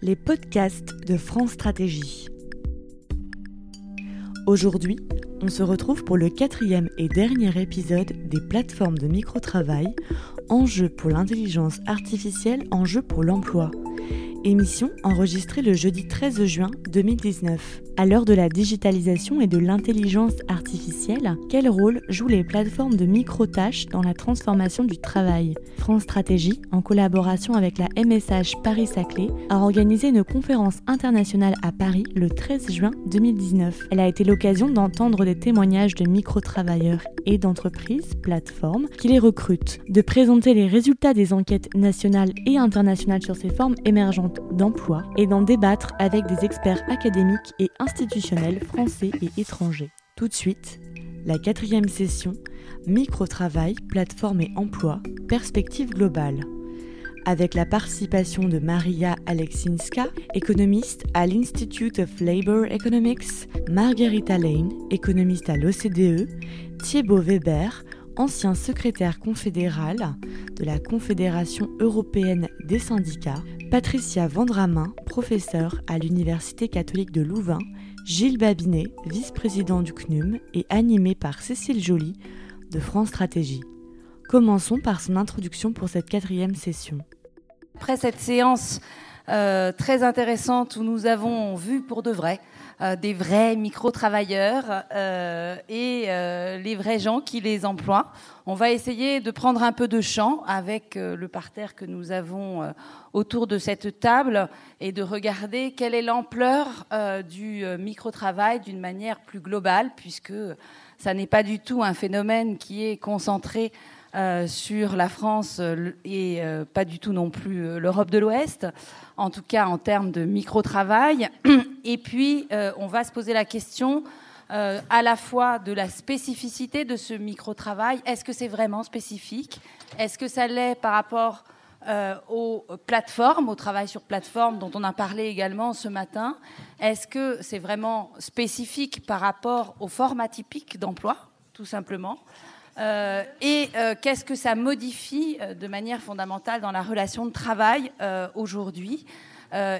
les podcasts de France Stratégie. Aujourd'hui, on se retrouve pour le quatrième et dernier épisode des plateformes de micro-travail, enjeux pour l'intelligence artificielle, enjeux pour l'emploi. Émission enregistrée le jeudi 13 juin 2019. À l'heure de la digitalisation et de l'intelligence artificielle, quel rôle jouent les plateformes de micro-tâches dans la transformation du travail? France Stratégie, en collaboration avec la MSH Paris-Saclay, a organisé une conférence internationale à Paris le 13 juin 2019. Elle a été l'occasion d'entendre des témoignages de micro-travailleurs et d'entreprises, plateformes, qui les recrutent, de présenter les résultats des enquêtes nationales et internationales sur ces formes émergentes d'emploi et d'en débattre avec des experts académiques et français et étrangers. Tout de suite, la quatrième session, Micro-travail, plateforme et emploi, perspective globale. Avec la participation de Maria Aleksinska, économiste à l'Institute of Labor Economics, Margarita Lane, économiste à l'OCDE, Thibaut Weber, ancien secrétaire confédéral de la Confédération européenne des syndicats, Patricia Vendramin, professeure à l'Université catholique de Louvain, Gilles Babinet, vice-président du CNUM, et animé par Cécile Joly de France Stratégie. Commençons par son introduction pour cette quatrième session. Après cette séance euh, très intéressante où nous avons vu pour de vrai euh, des vrais micro-travailleurs euh, et les vrais gens qui les emploient. On va essayer de prendre un peu de champ avec le parterre que nous avons autour de cette table et de regarder quelle est l'ampleur du micro-travail d'une manière plus globale, puisque ça n'est pas du tout un phénomène qui est concentré euh, sur la France euh, et euh, pas du tout non plus l'Europe de l'Ouest, en tout cas en termes de micro-travail. Et puis, on va se poser la question à la fois de la spécificité de ce micro-travail. Est-ce que c'est vraiment spécifique? Est-ce que ça l'est par rapport aux plateformes, au travail sur plateforme dont on a parlé également ce matin? Est-ce que c'est vraiment spécifique par rapport aux formats typiques d'emploi, tout simplement? Euh, et euh, qu'est-ce que ça modifie euh, de manière fondamentale dans la relation de travail aujourd'hui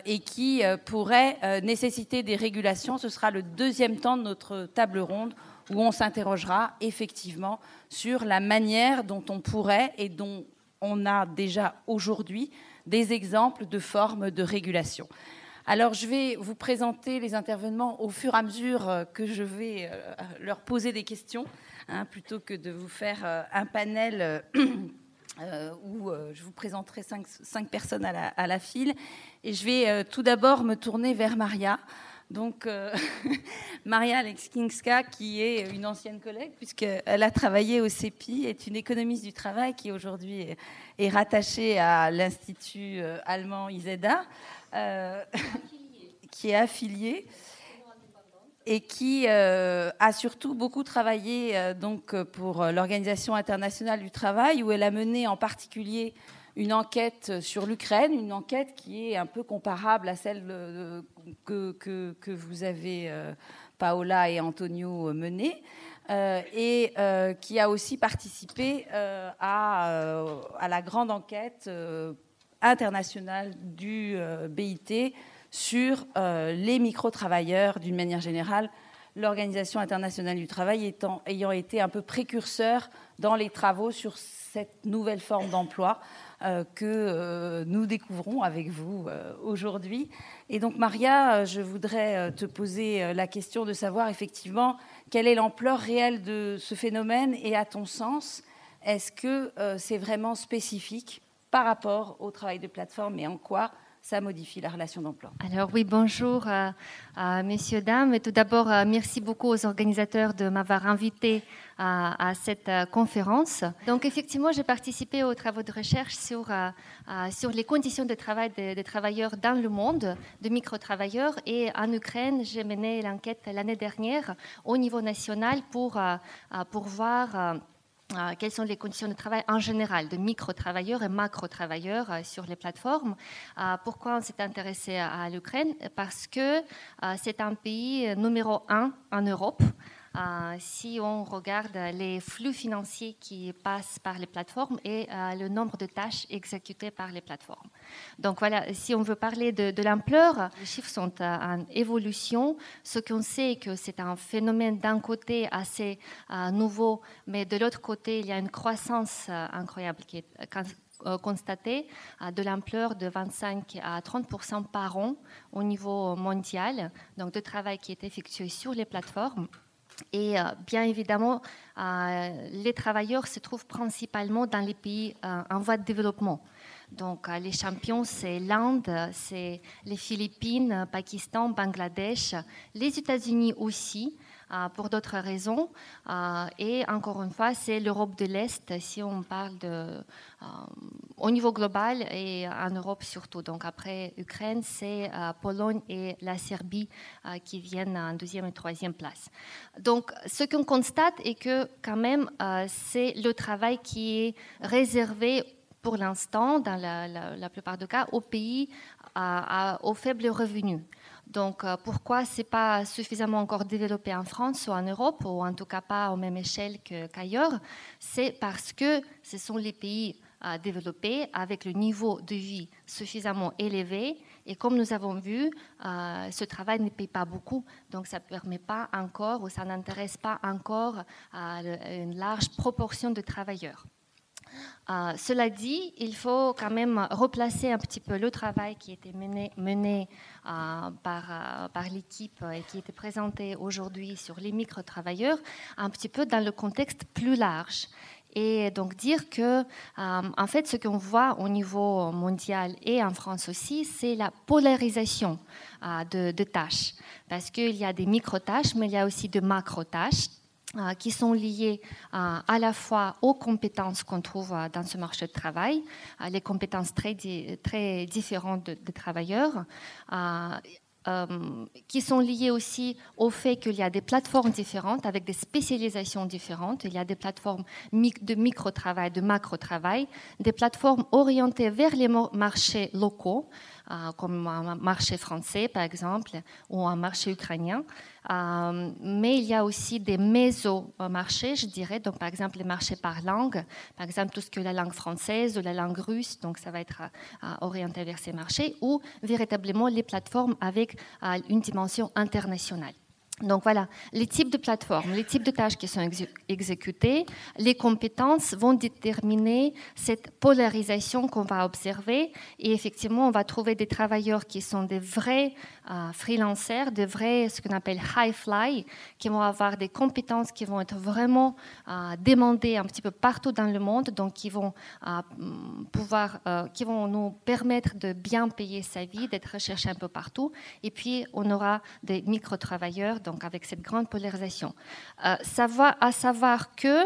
et qui pourrait nécessiter des régulations? Ce sera le deuxième temps de notre table ronde où on s'interrogera effectivement sur la manière dont on pourrait et dont on a déjà aujourd'hui des exemples de formes de régulation. Alors, je vais vous présenter les intervenants au fur et à mesure que je vais leur poser des questions. Hein, plutôt que de vous faire euh, un panel euh, euh, où je vous présenterai cinq, personnes à la, file. Et je vais tout d'abord me tourner vers Maria. Donc, Maria Alexkinska, qui est une ancienne collègue, puisqu'elle a travaillé au CEPI, est une économiste du travail qui aujourd'hui est, rattachée à l'Institut allemand ISEDA, qui est affiliée et qui euh, a surtout beaucoup travaillé euh, donc pour l'Organisation internationale du travail, où elle a mené en particulier une enquête sur l'Ukraine, une enquête qui est un peu comparable à celle que, que, vous avez, euh, Paola et Antonio, menée. et qui a aussi participé à, à, la grande enquête internationale du BIT sur euh, les micro-travailleurs d'une manière générale, l'Organisation internationale du travail étant, ayant été un peu précurseur dans les travaux sur cette nouvelle forme d'emploi euh, que euh, nous découvrons avec vous aujourd'hui. Et donc Maria, je voudrais te poser la question de savoir effectivement quelle est l'ampleur réelle de ce phénomène et à ton sens, est-ce que c'est vraiment spécifique par rapport au travail de plateforme et en quoi ça modifie la relation d'emploi. Alors oui, bonjour à, messieurs, dames. tout d'abord, euh, merci beaucoup aux organisateurs de m'avoir invité à, cette euh, conférence. Donc effectivement, j'ai participé aux travaux de recherche sur, euh, sur les conditions de travail des, travailleurs dans le monde, de micro-travailleurs. Et en Ukraine, j'ai mené l'enquête l'année dernière au niveau national pour, pour voir euh, quelles sont les conditions de travail en général de micro-travailleurs et macro-travailleurs euh, sur les plateformes? Euh, pourquoi on s'est intéressé à, l'Ukraine? Parce que c'est un pays numéro un en Europe si on regarde les flux financiers qui passent par les plateformes et le nombre de tâches exécutées par les plateformes. Donc voilà, si on veut parler de, l'ampleur, les chiffres sont en évolution. Ce qu'on sait, que c'est un phénomène d'un côté assez nouveau, mais de l'autre côté, il y a une croissance incroyable qui est euh, constaté de l'ampleur de 25 à 30% par an au niveau mondial, donc de travail qui est effectué sur les plateformes. Et euh, bien évidemment, euh, les travailleurs se trouvent principalement dans les pays en voie de développement. Donc les champions, c'est l'Inde, c'est les Philippines, Pakistan, Bangladesh, les États-Unis aussi. Euh, pour d'autres raisons. Euh, et encore une fois, c'est l'Europe de l'Est, si on parle euh, au niveau global et en Europe surtout. Donc après Ukraine, c'est Pologne et la Serbie qui viennent en deuxième et troisième place. Donc ce qu'on constate est que quand même, c'est le travail qui est réservé pour l'instant, dans la, plupart des cas, aux pays aux faibles revenus. Donc euh, pourquoi ce n'est pas suffisamment encore développé en France ou en Europe, ou en tout cas pas aux mêmes échelles qu'ailleurs? C'est parce que ce sont les pays à euh, développés avec le niveau de vie suffisamment élevé. Et comme nous avons vu, euh, ce travail ne paye pas beaucoup, donc ça ne permet pas encore ou ça n'intéresse pas encore à une large proportion de travailleurs. Euh, cela dit, il faut quand même replacer un petit peu le travail qui était mené, mené euh, par, euh, par l'équipe et qui était présenté aujourd'hui sur les micro-travailleurs un petit peu dans le contexte plus large. Et donc dire que, en fait, ce qu'on voit au niveau mondial et en France aussi, c'est la polarisation de, de, tâches. Parce qu'il y a des micro-tâches, mais il y a aussi de macro-tâches qui sont liées euh, à la fois aux compétences qu'on trouve euh, dans ce marché de travail, les compétences très, différentes de, travailleurs, qui sont liées aussi au fait qu'il y a des plateformes différentes avec des spécialisations différentes. Il y a des plateformes de micro-travail, de macro-travail, des plateformes orientées vers les marchés locaux, comme un marché français par exemple, ou un marché ukrainien. Euh, mais il y a aussi des méso-marchés, je dirais, donc par exemple les marchés par langue, par exemple tout ce que la langue française ou la langue russe, donc ça va être euh, orienté vers ces marchés, ou véritablement les plateformes avec euh, une dimension internationale. Donc voilà, les types de plateformes, les types de tâches qui sont exécutées, les compétences vont déterminer cette polarisation qu'on va observer. Et effectivement, on va trouver des travailleurs qui sont des vrais euh, freelancers, des vrais, ce qu'on appelle high fly, qui vont avoir des compétences qui vont être vraiment euh, demandées un petit peu partout dans le monde, donc qui vont euh, pouvoir, qui vont nous permettre de bien payer sa vie, d'être recherché un peu partout. Et puis, on aura des micro-travailleurs donc avec cette grande polarisation. Euh, savoir, à savoir que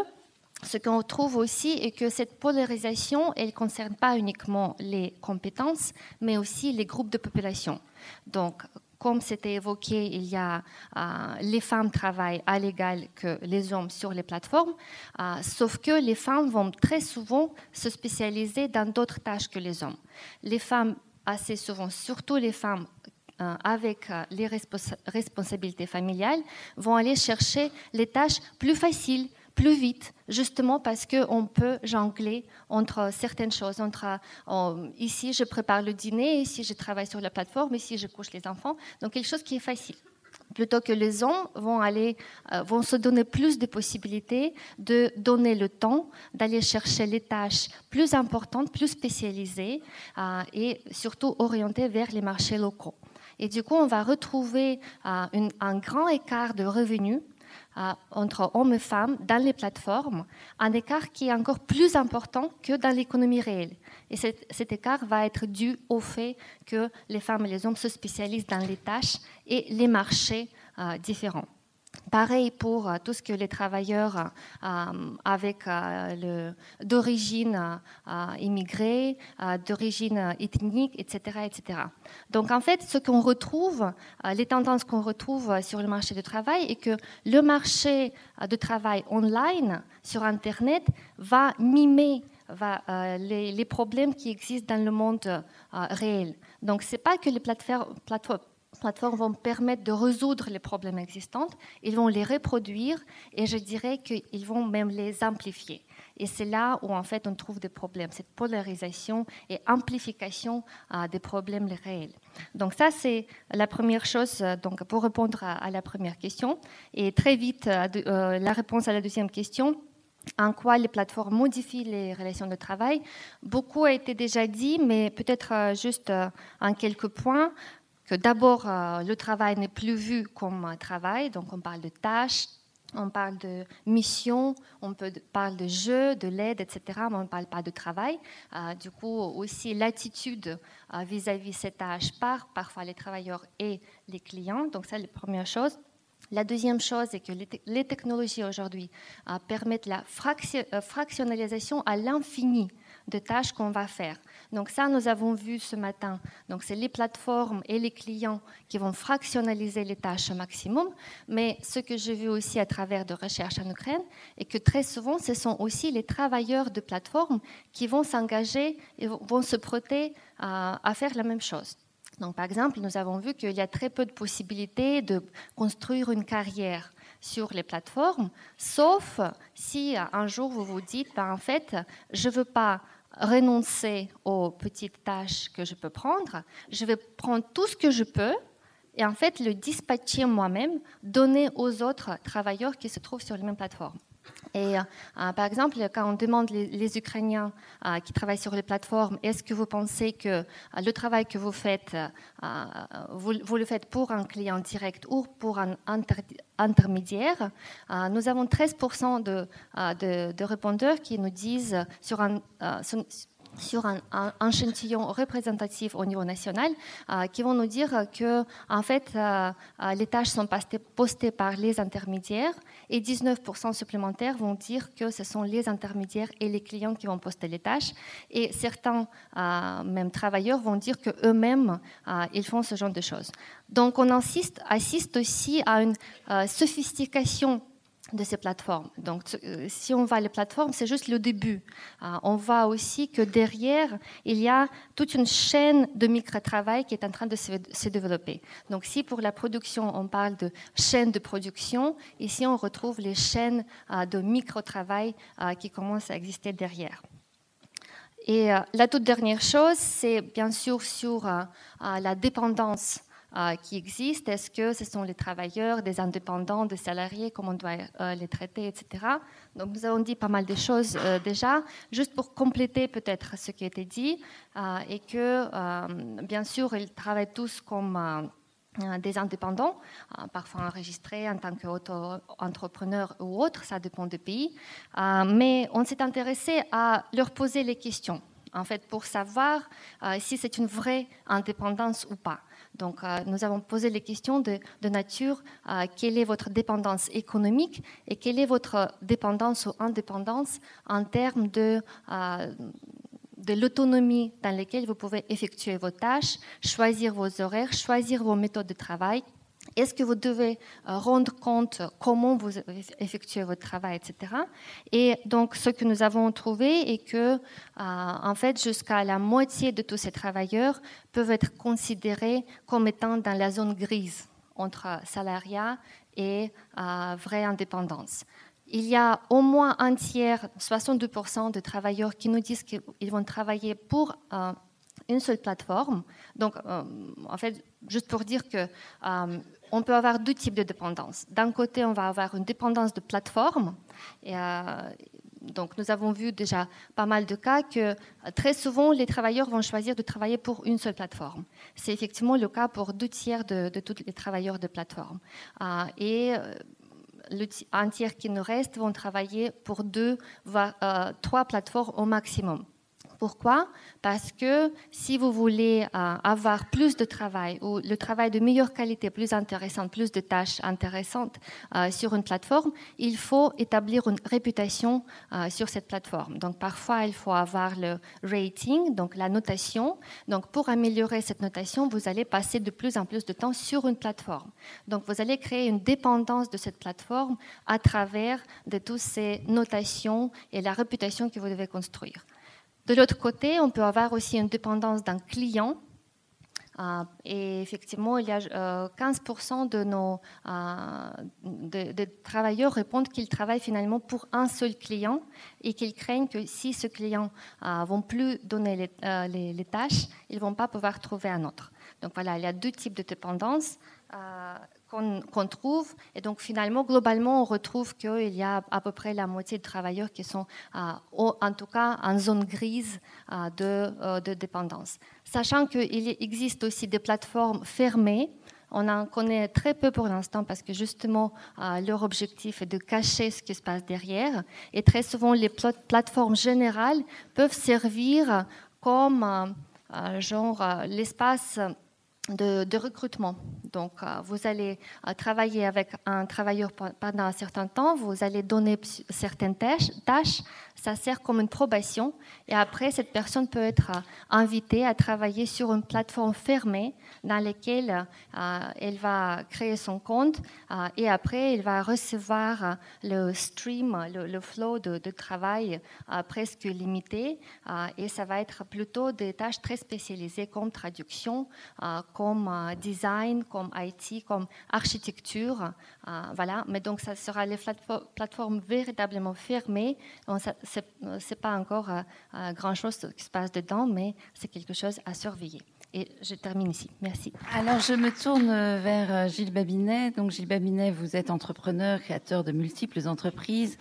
ce qu'on trouve aussi est que cette polarisation, elle ne concerne pas uniquement les compétences, mais aussi les groupes de population. Donc, comme c'était évoqué, il y a euh, les femmes travaillent à l'égal que les hommes sur les plateformes, euh, sauf que les femmes vont très souvent se spécialiser dans d'autres tâches que les hommes. Les femmes, assez souvent, surtout les femmes euh, avec euh, les responsabilités familiales, vont aller chercher les tâches plus faciles, plus vite, justement parce qu'on peut jongler entre certaines choses. Entre, euh, ici, je prépare le dîner, ici, je travaille sur la plateforme, ici, je couche les enfants. Donc, quelque chose qui est facile. Plutôt que les hommes vont, aller, vont se donner plus de possibilités de donner le temps, d'aller chercher les tâches plus importantes, plus spécialisées et surtout orientées vers les marchés locaux. Et du coup, on va retrouver euh, un grand écart de revenus euh, entre hommes et femmes dans les plateformes, un écart qui est encore plus important que dans l'économie réelle. Et cet, écart va être dû au fait que les femmes et les hommes se spécialisent dans les tâches et les marchés euh, différents. Pareil pour euh, tout ce que les travailleurs euh, avec euh, d'origine immigrée, d'origine ethnique, etc., etc. Donc en fait, ce qu'on retrouve, les tendances qu'on retrouve sur le marché du travail est que le marché de travail online sur Internet va mimer les, problèmes qui existent dans le monde réel. Donc ce n'est pas que les plateformes vont permettre de résoudre les problèmes existants, ils vont les reproduire et je dirais qu'ils vont même les amplifier. Et c'est là où en fait on trouve des problèmes, cette polarisation et amplification euh, des problèmes réels. Donc ça c'est la première chose euh, donc pour répondre à, la première question. Et très vite euh, la réponse à la deuxième question en quoi les plateformes modifient les relations de travail. Beaucoup a été déjà dit, mais peut-être juste en quelques points d'abord, le travail n'est plus vu comme un travail, donc on parle de tâches, on parle de mission, on parle de jeu, de l'aide, etc., mais on ne parle pas de travail. Euh, du coup, aussi l'attitude euh, vis-à-vis de cette tâche par parfois les travailleurs et les clients. Donc, ça, c'est la première chose. La deuxième chose est que les, technologies aujourd'hui euh, permettent la fractionnalisation à l'infini de tâches qu'on va faire. Donc ça, nous avons vu ce matin. Donc c'est les plateformes et les clients qui vont fractionnaliser les tâches au maximum. Mais ce que j'ai vu aussi à travers de recherches en Ukraine est que très souvent, ce sont aussi les travailleurs de plateformes qui vont s'engager et vont se prêter à, à faire la même chose. Donc, par exemple, nous avons vu qu'il y a très peu de possibilités de construire une carrière sur les plateformes, sauf si un jour vous vous dites, ben, en fait, je ne veux pas renoncer aux petites tâches que je peux prendre, je vais prendre tout ce que je peux et en fait le dispatcher moi-même, donner aux autres travailleurs qui se trouvent sur les mêmes plateformes. Et euh, par exemple, quand on demande les, Ukrainiens euh, qui travaillent sur les plateformes, est-ce que vous pensez que euh, le travail que vous faites, vous, le faites pour un client direct ou pour un intermédiaire? Nous avons 13% de, de, de, répondeurs qui nous disent sur un, un, échantillon représentatif au niveau national euh, qui vont nous dire que en fait euh, euh, les tâches sont postées par les intermédiaires et 19% supplémentaires vont dire que ce sont les intermédiaires et les clients qui vont poster les tâches et certains même travailleurs vont dire que eux-mêmes ils font ce genre de choses. Donc on assiste aussi à une sophistication de ces plateformes. Donc, euh, si on va les plateformes, c'est juste le début. Euh, on voit aussi que derrière, il y a toute une chaîne de micro-travail qui est en train de se, développer. Donc, si pour la production, on parle de chaîne de production, ici, on retrouve les chaînes euh, de micro-travail qui commencent à exister derrière. Et la toute dernière chose, c'est bien sûr sur la dépendance euh, qui existent? Est-ce que ce sont les travailleurs, des indépendants, des salariés, comment on doit euh, les traiter, etc. Donc nous avons dit pas mal de choses euh, déjà, juste pour compléter peut-être ce qui a été dit, et que bien sûr ils travaillent tous comme des indépendants, parfois enregistrés en tant qu'auto-entrepreneurs ou autres, ça dépend du pays. mais on s'est intéressé à leur poser les questions, en fait, pour savoir si c'est une vraie indépendance ou pas. Donc, euh, nous avons posé les questions de, nature quelle est votre dépendance économique et quelle est votre dépendance ou indépendance en termes euh, de l'autonomie dans laquelle vous pouvez effectuer vos tâches, choisir vos horaires, choisir vos méthodes de travail est-ce que vous devez euh, rendre compte comment vous effectuez votre travail, etc. Et donc, ce que nous avons trouvé est que, euh, en fait, jusqu'à la moitié de tous ces travailleurs peuvent être considérés comme étant dans la zone grise entre salariat et euh, vraie indépendance. Il y a au moins un tiers, 62% de travailleurs qui nous disent qu'ils vont travailler pour une seule plateforme. Donc, euh, en fait, juste pour dire que euh, on peut avoir deux types de dépendance. D'un côté, on va avoir une dépendance de plateforme. Et, euh, donc, nous avons vu déjà pas mal de cas que très souvent, les travailleurs vont choisir de travailler pour une seule plateforme. C'est effectivement le cas pour deux tiers de, tous les travailleurs de plateforme. et le, un tiers qui nous reste vont travailler pour deux, voire trois plateformes au maximum. Pourquoi? Parce que si vous voulez euh, avoir plus de travail ou le travail de meilleure qualité, plus intéressant, plus de tâches intéressantes euh, sur une plateforme, il faut établir une réputation euh, sur cette plateforme. Donc parfois, il faut avoir le rating, donc la notation. Donc pour améliorer cette notation, vous allez passer de plus en plus de temps sur une plateforme. Donc vous allez créer une dépendance de cette plateforme à travers de toutes ces notations et la réputation que vous devez construire. De l'autre côté, on peut avoir aussi une dépendance d'un client. et effectivement, il y a 15% de nos de, travailleurs répondent qu'ils travaillent finalement pour un seul client et qu'ils craignent que si ce client ne vont plus donner les, tâches, ils ne vont pas pouvoir trouver un autre. Donc voilà, il y a deux types de dépendance qu'on trouve. Et donc finalement, globalement, on retrouve qu'il y a à peu près la moitié de travailleurs qui sont en tout cas en zone grise de, euh, de dépendance. Sachant qu'il existe aussi des plateformes fermées on en connaît très peu pour l'instant parce que justement, euh, leur objectif est de cacher ce qui se passe derrière. Et très souvent, les plateformes générales peuvent servir comme euh, genre l'espace de, recrutement. Donc, euh, vous allez euh, travailler avec un travailleur pendant un certain temps, vous allez donner certaines tâches, tâches ça sert comme une probation. Et après, cette personne peut être euh, invitée à travailler sur une plateforme fermée dans laquelle euh, elle va créer son compte euh, et après, elle va recevoir le stream, le, flow de, travail presque limité. et ça va être plutôt des tâches très spécialisées comme traduction, comme design, comme IT, comme architecture. voilà. Mais donc, ça sera les plateformes véritablement fermées. C'est pas encore euh, euh, grand-chose qui se passe dedans, mais c'est quelque chose à surveiller. Et je termine ici. Merci. Alors, je me tourne vers euh, Gilles Babinet. Donc, Gilles Babinet, vous êtes entrepreneur, créateur de multiples entreprises.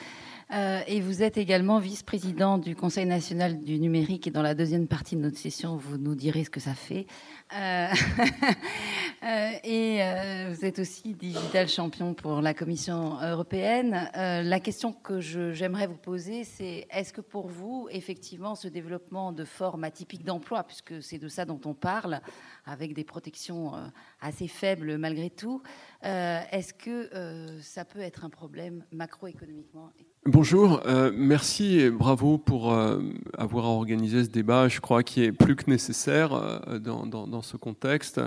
Euh, et vous êtes également vice-président du Conseil national du numérique. Et dans la deuxième partie de notre session, vous nous direz ce que ça fait. Euh, euh, et vous êtes aussi digital champion pour la Commission européenne. la question que j'aimerais vous poser, c'est est-ce que pour vous, effectivement, ce développement de formes atypiques d'emploi, puisque c'est de ça dont on parle, avec des protections assez faibles malgré tout, est-ce que ça peut être un problème macroéconomiquement Bonjour, euh, merci et bravo pour euh, avoir organisé ce débat. Je crois qu'il est plus que nécessaire euh, dans, dans, ce contexte.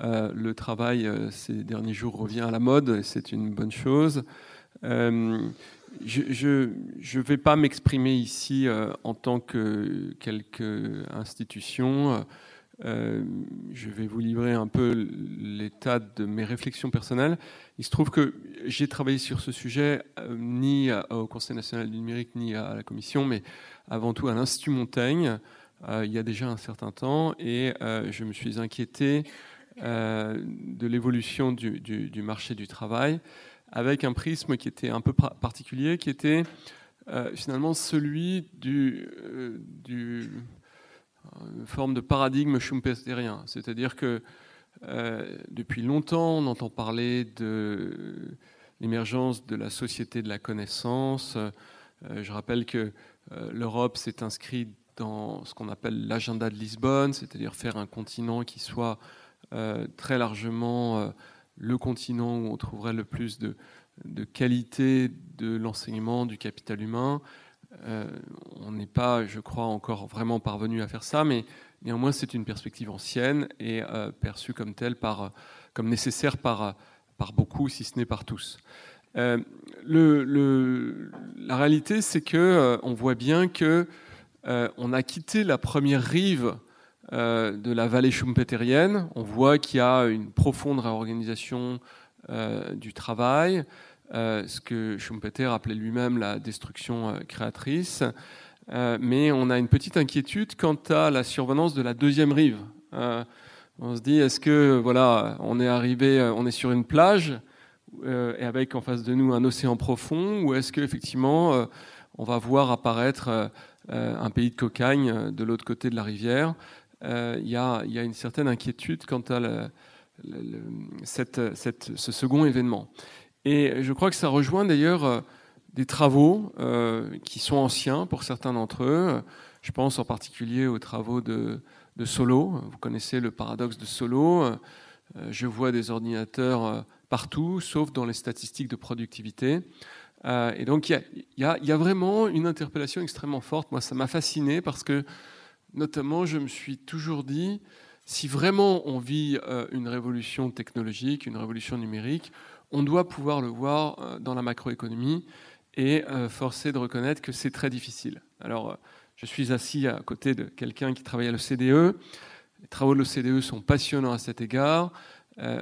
le travail ces derniers jours revient à la mode, et c'est une bonne chose. je ne vais pas m'exprimer ici en tant que quelque institution. Euh, je vais vous livrer un peu l'état de mes réflexions personnelles. Il se trouve que j'ai travaillé sur ce sujet euh, ni au Conseil national du numérique ni à la Commission, mais avant tout à l'Institut Montaigne euh, il y a déjà un certain temps, et je me suis inquiété de l'évolution du, marché du travail avec un prisme qui était un peu particulier, qui était finalement celui du une forme de paradigme schumpeterien. C'est-à-dire que euh, depuis longtemps, on entend parler de l'émergence de la société de la connaissance. Euh, je rappelle que euh, l'Europe s'est inscrite dans ce qu'on appelle l'agenda de Lisbonne, c'est-à-dire faire un continent qui soit très largement le continent où on trouverait le plus de, qualité de l'enseignement du capital humain on n'est pas, je crois, encore vraiment parvenu à faire ça, mais néanmoins c'est une perspective ancienne et euh, perçue comme telle, par, comme nécessaire par, beaucoup, si ce n'est par tous. Euh, la réalité, c'est que on voit bien que on a quitté la première rive de la vallée schumpeterienne. On voit qu'il y a une profonde réorganisation du travail. Euh, ce que Schumpeter appelait lui-même la destruction euh, créatrice. Euh, mais on a une petite inquiétude quant à la survenance de la deuxième rive. on se dit, est-ce que voilà, on est arrivé, on est sur une plage et avec en face de nous un océan profond, ou est-ce qu'effectivement on va voir apparaître un pays de cocagne de l'autre côté de la rivière? Il y, a, une certaine inquiétude quant à ce second événement. Et je crois que ça rejoint d'ailleurs euh, des travaux euh, qui sont anciens pour certains d'entre eux. Je pense en particulier aux travaux de, Solo. Vous connaissez le paradoxe de Solo. Euh, je vois des ordinateurs partout, sauf dans les statistiques de productivité. Et donc il y, a, vraiment une interpellation extrêmement forte. Moi, ça m'a fasciné parce que, notamment, je me suis toujours dit, si vraiment on vit une révolution technologique, une révolution numérique, on doit pouvoir le voir euh, dans la macroéconomie et euh, forcer de reconnaître que c'est très difficile. Alors, euh, je suis assis à côté de quelqu'un qui travaille à l'OCDE. Les travaux de l'OCDE sont passionnants à cet égard.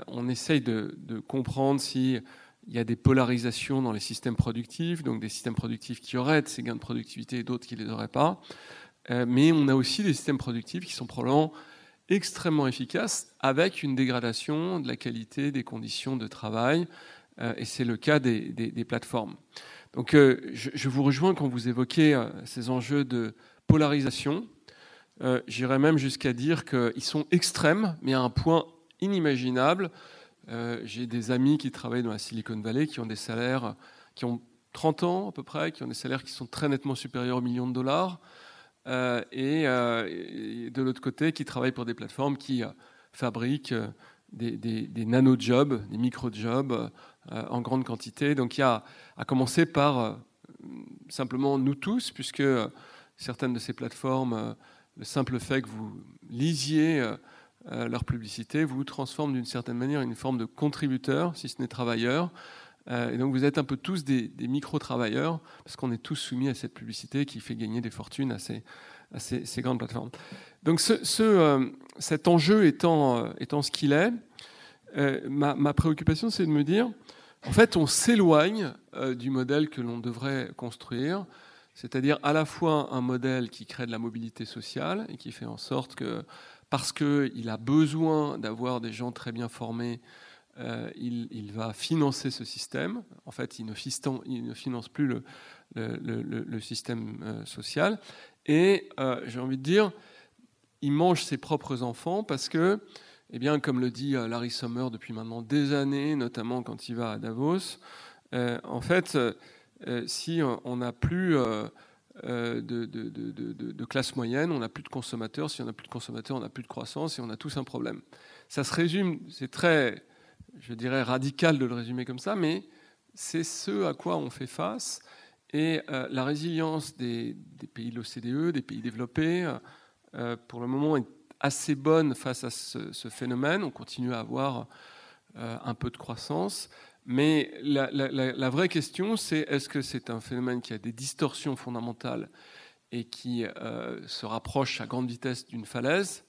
on essaye de, comprendre si il y a des polarisations dans les systèmes productifs, donc des systèmes productifs qui auraient ces gains de productivité et d'autres qui ne les auraient pas. Mais on a aussi des systèmes productifs qui sont probablement extrêmement efficaces avec une dégradation de la qualité des conditions de travail. Euh, et c'est le cas des, plateformes. Donc euh, je, vous rejoins quand vous évoquez ces enjeux de polarisation. J'irais même jusqu'à dire qu'ils sont extrêmes, mais à un point inimaginable euh, j'ai des amis qui travaillent dans la Silicon Valley qui ont des salaires qui ont 30 ans à peu près, qui ont des salaires qui sont très nettement supérieurs aux millions de dollars, euh, euh, et, de l'autre côté, qui travaillent pour des plateformes qui fabriquent des, nano-jobs, des micro-jobs en grande quantité. Donc il y a à commencer par simplement nous tous, puisque certaines de ces plateformes, le simple fait que vous lisiez euh, leur publicité vous transforme d'une certaine manière une forme de contributeur, si ce n'est travailleur. Euh, donc vous êtes un peu tous des, micro-travailleurs, parce qu'on est tous soumis à cette publicité qui fait gagner des fortunes à ces, grandes plateformes. Donc euh, cet enjeu étant, étant ce qu'il est, ma, préoccupation c'est de me dire, en fait on s'éloigne du modèle que l'on devrait construire, c'est-à-dire à la fois un modèle qui crée de la mobilité sociale et qui fait en sorte que parce qu'il a besoin d'avoir des gens très bien formés, euh, il, va financer ce système. En fait, il ne, finance plus le, système euh, social. Et euh, j'ai envie de dire, il mange ses propres enfants parce que, eh bien, comme le dit Larry Sommer depuis maintenant des années, notamment quand il va à Davos, en fait, si on n'a plus de, de, classe moyenne, on n'a plus de consommateurs. Si on n'a plus de consommateurs, on n'a plus de croissance et on a tous un problème. Ça se résume, c'est très, je dirais, radical de le résumer comme ça, mais c'est ce à quoi on fait face. Et euh, la résilience des, pays de l'OCDE, des pays développés, euh, pour le moment, est assez bonne face à ce, phénomène. On continue à avoir un peu de croissance. Mais la, vraie question, c'est est-ce que c'est un phénomène qui a des distorsions fondamentales et qui euh, se rapproche à grande vitesse d'une falaise,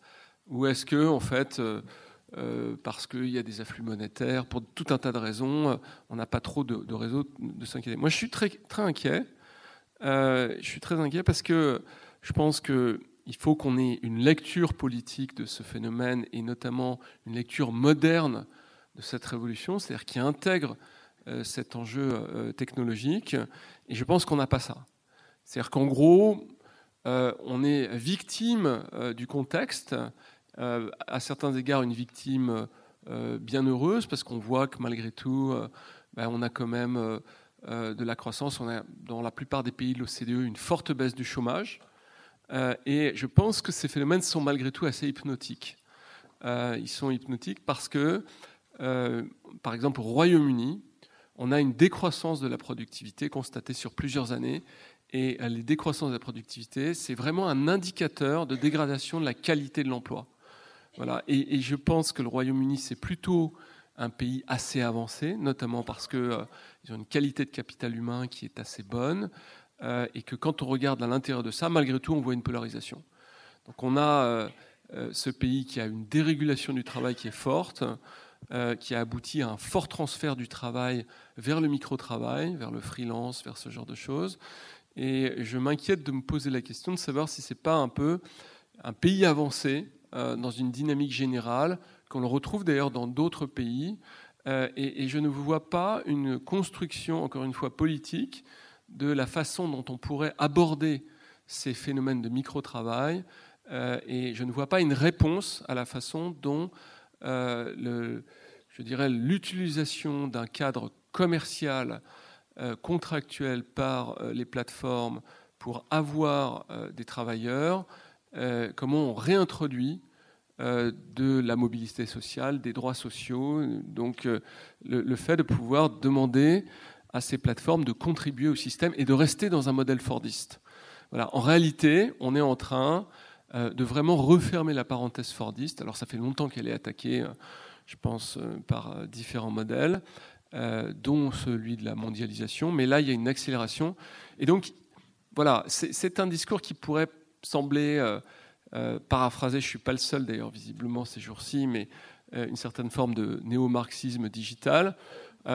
ou est-ce que, en fait, euh, euh, parce qu'il y a des afflux monétaires, pour tout un tas de raisons, on n'a pas trop de, de raisons de s'inquiéter. Moi, je suis très, très inquiet. je suis très inquiet parce que je pense qu'il faut qu'on ait une lecture politique de ce phénomène et notamment une lecture moderne de cette révolution, c'est-à-dire qui intègre euh, cet enjeu euh, technologique. Et je pense qu'on n'a pas ça. C'est-à-dire qu'en gros, euh, on est victime du contexte, à certains égards une victime bien heureuse, parce qu'on voit que malgré tout, ben, on a quand même de la croissance. On a dans la plupart des pays de l'OCDE une forte baisse du chômage. et je pense que ces phénomènes sont malgré tout assez hypnotiques. ils sont hypnotiques parce que euh, par exemple, au Royaume-Uni, on a une décroissance de la productivité constatée sur plusieurs années. Et euh, les décroissances de la productivité, c'est vraiment un indicateur de dégradation de la qualité de l'emploi. Et, je pense que le Royaume-Uni, c'est plutôt un pays assez avancé, notamment parce qu'ils euh, ont une qualité de capital humain qui est assez bonne, et que quand on regarde à l'intérieur de ça, malgré tout, on voit une polarisation. Donc on a ce pays qui a une dérégulation du travail qui est forte, euh, qui a abouti à un fort transfert du travail vers le micro-travail, vers le freelance, vers ce genre de choses. Et je m'inquiète de me poser la question de savoir si ce n'est pas un peu un pays avancé euh, dans une dynamique générale, qu'on le retrouve d'ailleurs dans d'autres pays. Euh, et, je ne vois pas une construction, encore une fois, politique de la façon dont on pourrait aborder ces phénomènes de micro-travail. et je ne vois pas une réponse à la façon dont euh, je dirais l'utilisation d'un cadre commercial euh, contractuel par euh, les plateformes pour avoir des travailleurs, comment on réintroduit de la mobilité sociale, des droits sociaux, donc le, fait de pouvoir demander à ces plateformes de contribuer au système et de rester dans un modèle fordiste. Voilà. En réalité, on est en train euh, de vraiment refermer la parenthèse fordiste. Alors ça fait longtemps qu'elle est attaquée, euh, je pense, euh, par différents modèles, dont celui de la mondialisation, mais là il y a une accélération. Et donc voilà, c'est un discours qui pourrait sembler paraphraser, je ne suis pas le seul d'ailleurs visiblement ces jours-ci, mais une certaine forme de néo-marxisme digital.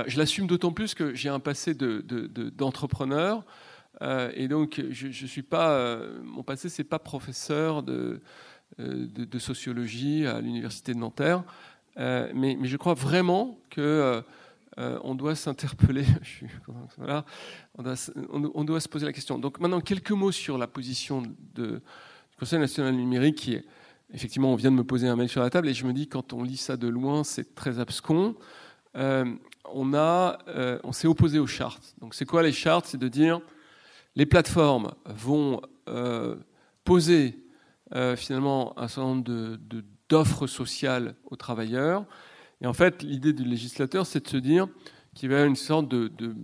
je l'assume d'autant plus que j'ai un passé d'entrepreneur. De, et donc, je, je suis pas, mon passé, c'est pas professeur de, sociologie à l'université de Nanterre. Euh, mais, je crois vraiment que euh, euh, on doit s'interpeller. on, doit, se poser la question. Donc maintenant, quelques mots sur la position de, du Conseil national numérique qui est effectivement, on vient de me poser un mail sur la table et je me dis quand on lit ça de loin, c'est très abscon. on a, on s'est opposé aux chartes. Donc c'est quoi les chartes? C'est de dire les plateformes vont poser finalement un certain nombre d'offres sociales aux travailleurs. Et en fait, l'idée du législateur, c'est de se dire qu'il va y avoir une sorte de,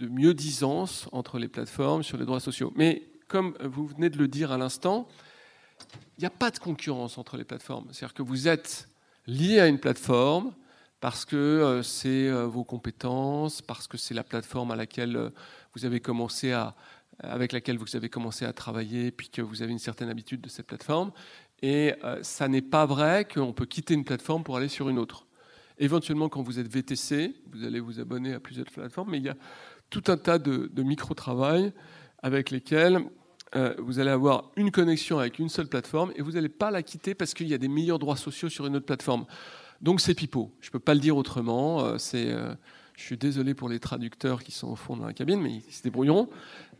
mieux-disance entre les plateformes sur les droits sociaux. Mais comme vous venez de le dire à l'instant, il n'y a pas de concurrence entre les plateformes. C'est-à-dire que vous êtes lié à une plateforme parce que euh, c'est euh, vos compétences, parce que c'est la plateforme à laquelle euh, vous avez commencé à, avec laquelle vous avez commencé à travailler, puis que vous avez une certaine habitude de cette plateforme. Et ça n'est pas vrai qu'on peut quitter une plateforme pour aller sur une autre. Éventuellement, quand vous êtes VTC, vous allez vous abonner à plusieurs plateformes, mais il y a tout un tas de, micro-travail avec lesquels euh, vous allez avoir une connexion avec une seule plateforme et vous n'allez pas la quitter parce qu'il y a des meilleurs droits sociaux sur une autre plateforme. Donc c'est pipeau. Je ne peux pas le dire autrement. Euh, c'est, je suis désolé pour les traducteurs qui sont au fond de la cabine, mais ils se débrouilleront.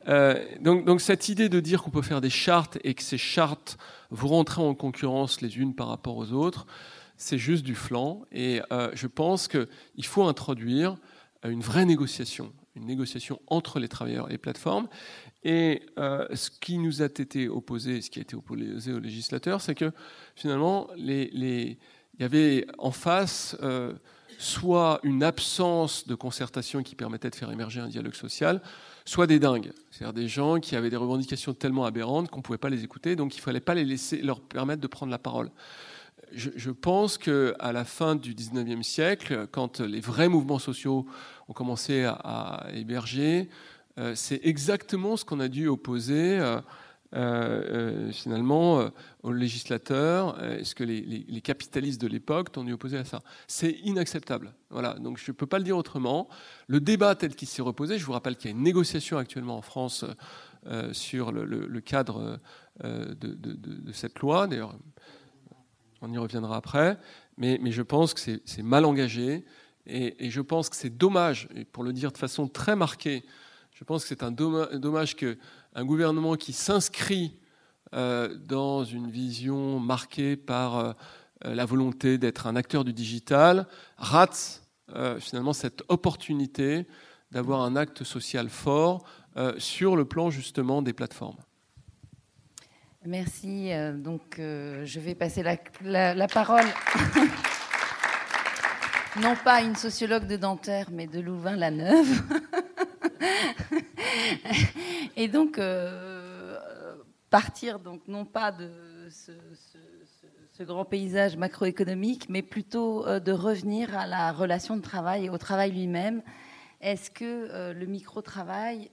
Euh, donc, cette idée de dire qu'on peut faire des chartes et que ces chartes vont rentrer en concurrence les unes par rapport aux autres, c'est juste du flanc. Et euh, je pense qu'il faut introduire une vraie négociation, une négociation entre les travailleurs et les plateformes. Et euh, ce qui nous a été opposé, ce qui a été opposé aux législateurs, c'est que finalement, il y avait en face soit une absence de concertation qui permettait de faire émerger un dialogue social, soit des dingues, c'est-à-dire des gens qui avaient des revendications tellement aberrantes qu'on ne pouvait pas les écouter, donc il ne fallait pas les laisser, leur permettre de prendre la parole. Je, pense qu'à la fin du 19e siècle, quand les vrais mouvements sociaux ont commencé à, héberger, euh, c'est exactement ce qu'on a dû opposer. Euh, euh, finalement aux législateurs, est-ce que les, capitalistes de l'époque t'ont opposé à ça C'est inacceptable. Voilà, donc je ne peux pas le dire autrement. Le débat tel qu'il s'est reposé, je vous rappelle qu'il y a une négociation actuellement en France sur le, cadre de, cette loi. D'ailleurs, on y reviendra après. Mais, je pense que c'est mal engagé. Et, je pense que c'est dommage, et pour le dire de façon très marquée, je pense que c'est un dommage que un gouvernement qui s'inscrit euh, dans une vision marquée par euh, la volonté d'être un acteur du digital rate euh, finalement cette opportunité d'avoir un acte social fort sur le plan justement des plateformes. Merci. Donc, je vais passer la, parole, non pas à une sociologue de Dentaire, mais de Louvain-la-Neuve. et donc, euh, partir donc non pas de ce, grand paysage macroéconomique, mais plutôt euh, de revenir à la relation de travail et au travail lui-même. Est-ce que euh, le micro-travail,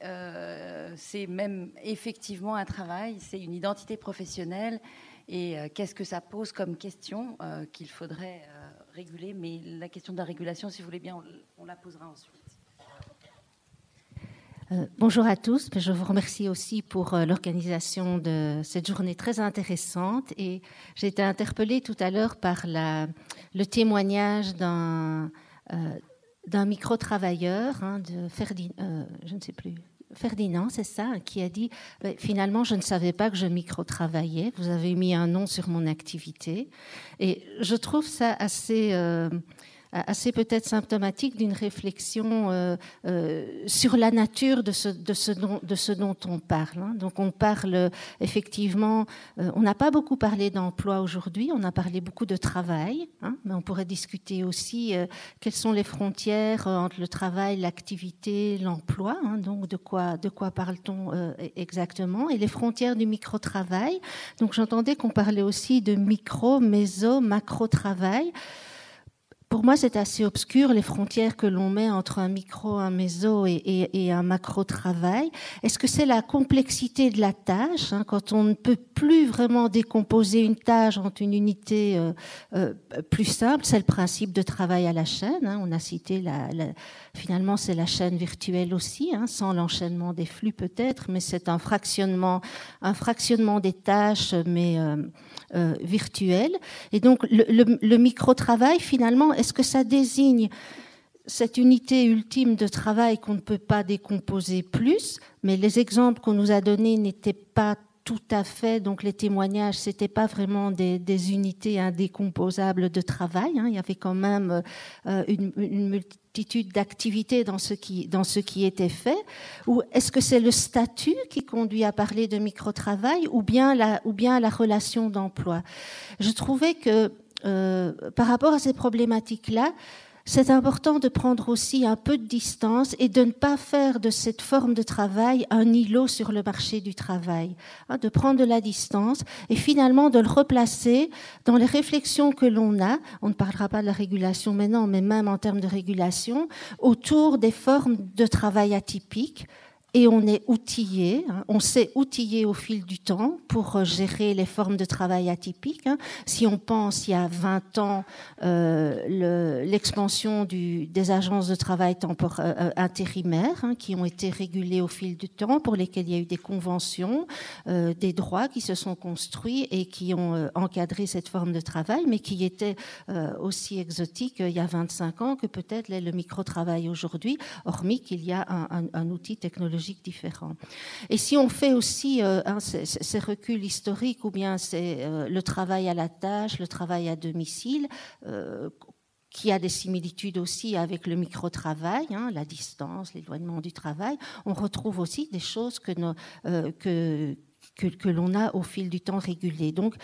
c'est même effectivement un travail, c'est une identité professionnelle? Et qu'est-ce que ça pose comme question qu'il faudrait réguler? Mais la question de la régulation, si vous voulez bien, on la posera ensuite. Euh, bonjour à tous. Je vous remercie aussi pour euh, l'organisation de cette journée très intéressante. Et j'ai été interpellée tout à l'heure par le témoignage d'un euh, micro-travailleur, hein, de Ferdinand, je ne sais plus, Ferdinand, c'est ça, qui a dit ben, finalement, je ne savais pas que je micro-travaillais. Vous avez mis un nom sur mon activité. Et je trouve ça assez assez peut-être symptomatique d'une réflexion euh, euh, sur la nature de ce, dont, on parle. Hein. Donc on parle effectivement, euh, on n'a pas beaucoup parlé d'emploi aujourd'hui, on a parlé beaucoup de travail, hein, mais on pourrait discuter aussi quelles sont les frontières entre le travail, l'activité, l'emploi, hein, donc de quoi, de quoi parle-t-on exactement, et les frontières du micro-travail. Donc j'entendais qu'on parlait aussi de micro, méso, macro-travail pour moi, c'est assez obscur les frontières que l'on met entre un micro, un méso et, un macro-travail. Est-ce que c'est la complexité de la tâche, hein, quand on ne peut plus vraiment décomposer une tâche en une unité euh, euh, plus simple? C'est le principe de travail à la chaîne. Hein. On a cité la, finalement, c'est la chaîne virtuelle aussi, hein, sans l'enchaînement des flux peut-être, mais c'est un fractionnement, des tâches, mais euh, euh, virtuel. Et donc, le, micro-travail, finalement, est-ce que ça désigne cette unité ultime de travail qu'on ne peut pas décomposer plus, mais les exemples qu'on nous a donnés n'étaient pas tout à fait, donc les témoignages, c'était pas vraiment des, unités indécomposables de travail. Hein. Il y avait quand même euh, une, multitude d'activités dans ce qui dans ce qui était fait. Ou est-ce que c'est le statut qui conduit à parler de micro-travail, ou bien la ou bien la relation d'emploi? Je trouvais que euh, par rapport à ces problématiques-là, c'est important de prendre aussi un peu de distance et de ne pas faire de cette forme de travail un îlot sur le marché du travail, hein, de prendre de la distance et finalement de le replacer dans les réflexions que l'on a, on ne parlera pas de la régulation maintenant, mais même en termes de régulation, autour des formes de travail atypiques, et on est outillé, hein. on s'est outillé au fil du temps pour euh, gérer les formes de travail atypiques. Hein. Si on pense il y a 20 ans, euh, l'expansion des agences de travail euh, intérimaires hein, qui ont été régulées au fil du temps, pour lesquelles il y a eu des conventions, des droits qui se sont construits et qui ont encadré cette forme de travail, mais qui étaient aussi exotiques il y a 25 ans que peut-être le micro-travail aujourd'hui, hormis qu'il y a un outil technologique différents. Et si on fait aussi euh, ces, reculs historiques, ou bien c'est euh, le travail à la tâche, le travail à domicile, euh, qui a des similitudes aussi avec le micro-travail, hein, la distance, l'éloignement du travail, on retrouve aussi des choses que, que, l'on a au fil du temps régulées. Donc,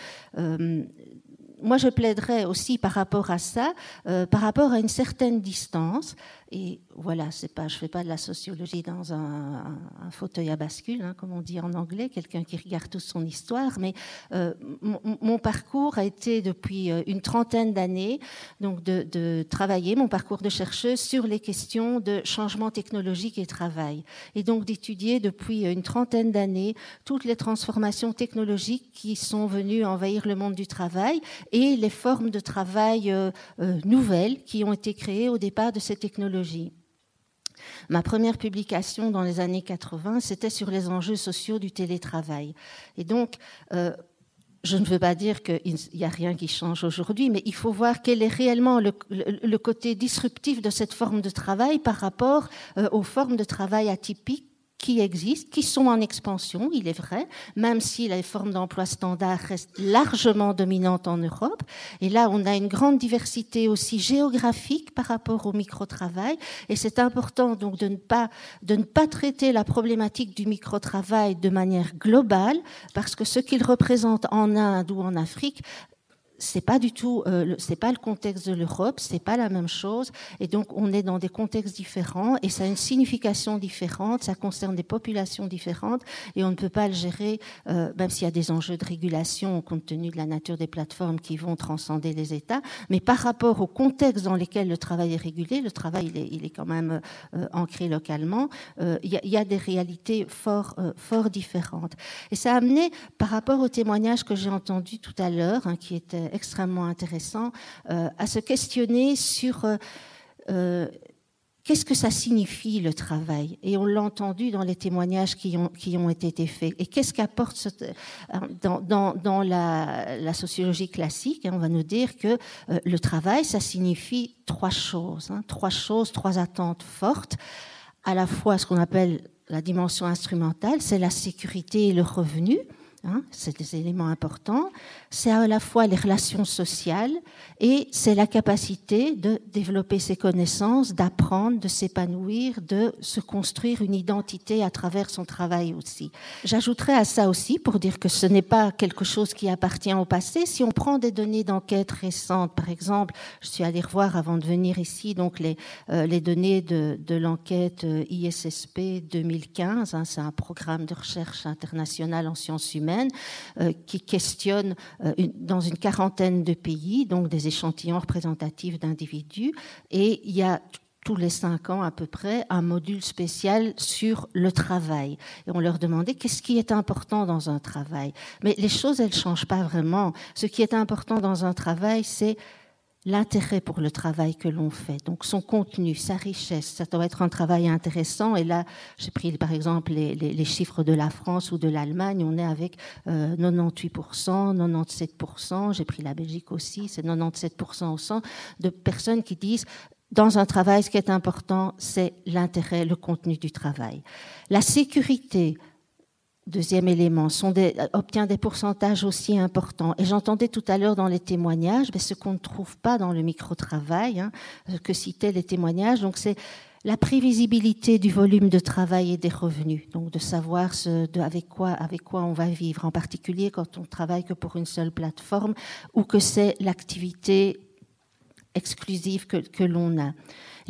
moi, je plaiderais aussi par rapport à ça, par rapport à une certaine distance, et voilà, je fais pas de la sociologie dans un, fauteuil à bascule, hein, comme on dit en anglais, quelqu'un qui regarde toute son histoire. Mais euh, mon, parcours a été depuis euh, une trentaine d'années, de, travailler mon parcours de chercheuse sur les questions de changement technologique et travail, et donc d'étudier depuis une trentaine d'années toutes les transformations technologiques qui sont venues envahir le monde du travail et les formes de travail euh, nouvelles qui ont été créées au départ de ces technologies Ma première publication dans les années 80, c'était sur les enjeux sociaux du télétravail. Et donc, euh, je ne veux pas dire qu'il n'y a rien qui change aujourd'hui, mais il faut voir quel est réellement le, côté disruptif de cette forme de travail par rapport euh, aux formes de travail atypiques qui existent, qui sont en expansion, il est vrai, même si les formes d'emploi standard restent largement dominantes en Europe. Et là, on a une grande diversité aussi géographique par rapport au micro-travail. Et c'est important donc de ne pas, de ne pas traiter la problématique du micro-travail de manière globale, parce que ce qu'il représente en Inde ou en Afrique c'est pas du tout, euh, c'est pas le contexte de l'Europe, c'est pas la même chose, et donc on est dans des contextes différents et ça a une signification différente, ça concerne des populations différentes et on ne peut pas le gérer, euh, même s'il y a des enjeux de régulation compte tenu de la nature des plateformes qui vont transcender les États, mais par rapport au contexte dans lequel le travail est régulé, le travail il est, il est quand même euh, ancré localement, euh, il y, y, a des réalités fort, euh, fort différentes. Et ça a amené, par rapport au témoignage que j'ai entendu tout à l'heure, hein, qui était extrêmement intéressant, euh, à se questionner sur euh, euh, qu'est-ce que ça signifie le travail? Et on l'a entendu dans les témoignages qui ont, qui ont été faits. Et qu'est-ce qu'apporte dans, dans, dans la, sociologie classique hein, On va nous dire que le travail, ça signifie trois choses, hein, trois choses, trois attentes fortes. À la fois ce qu'on appelle la dimension instrumentale, c'est la sécurité et le revenu. Hein, c'est des éléments importants. C'est à la fois les relations sociales et c'est la capacité de développer ses connaissances, d'apprendre, de s'épanouir, de se construire une identité à travers son travail aussi. J'ajouterais à ça aussi pour dire que ce n'est pas quelque chose qui appartient au passé. Si on prend des données d'enquête récentes, par exemple, je suis allée revoir avant de venir ici donc les, euh, les données de, l'enquête euh, ISSP 2015. Hein, c'est un programme de recherche internationale en sciences humaines semaine, qui questionne dans une quarantaine de pays, donc des échantillons représentatifs d'individus. Et il y a tous les cinq ans à peu près un module spécial sur le travail. Et on leur demandait qu'est-ce qui est important dans un travail? Mais les choses, elles changent pas vraiment. Ce qui est important dans un travail, c'est l'intérêt pour le travail que l'on fait, donc son contenu, sa richesse, ça doit être un travail intéressant. Et là, j'ai pris par exemple les, chiffres de la France ou de l'Allemagne, on est avec 98%, 97%, j'ai pris la Belgique aussi, c'est 97% au 100 de personnes qui disent dans un travail, ce qui est important, c'est l'intérêt, le contenu du travail. La sécurité, deuxième élément, obtient des pourcentages aussi importants. Et j'entendais tout à l'heure dans les témoignages, mais ce qu'on ne trouve pas dans le micro-travail, hein, que citaient les témoignages, donc c'est la prévisibilité du volume de travail et des revenus, donc de savoir avec quoi on va vivre, en particulier quand on travaille que pour une seule plateforme ou que c'est l'activité exclusive que l'on a.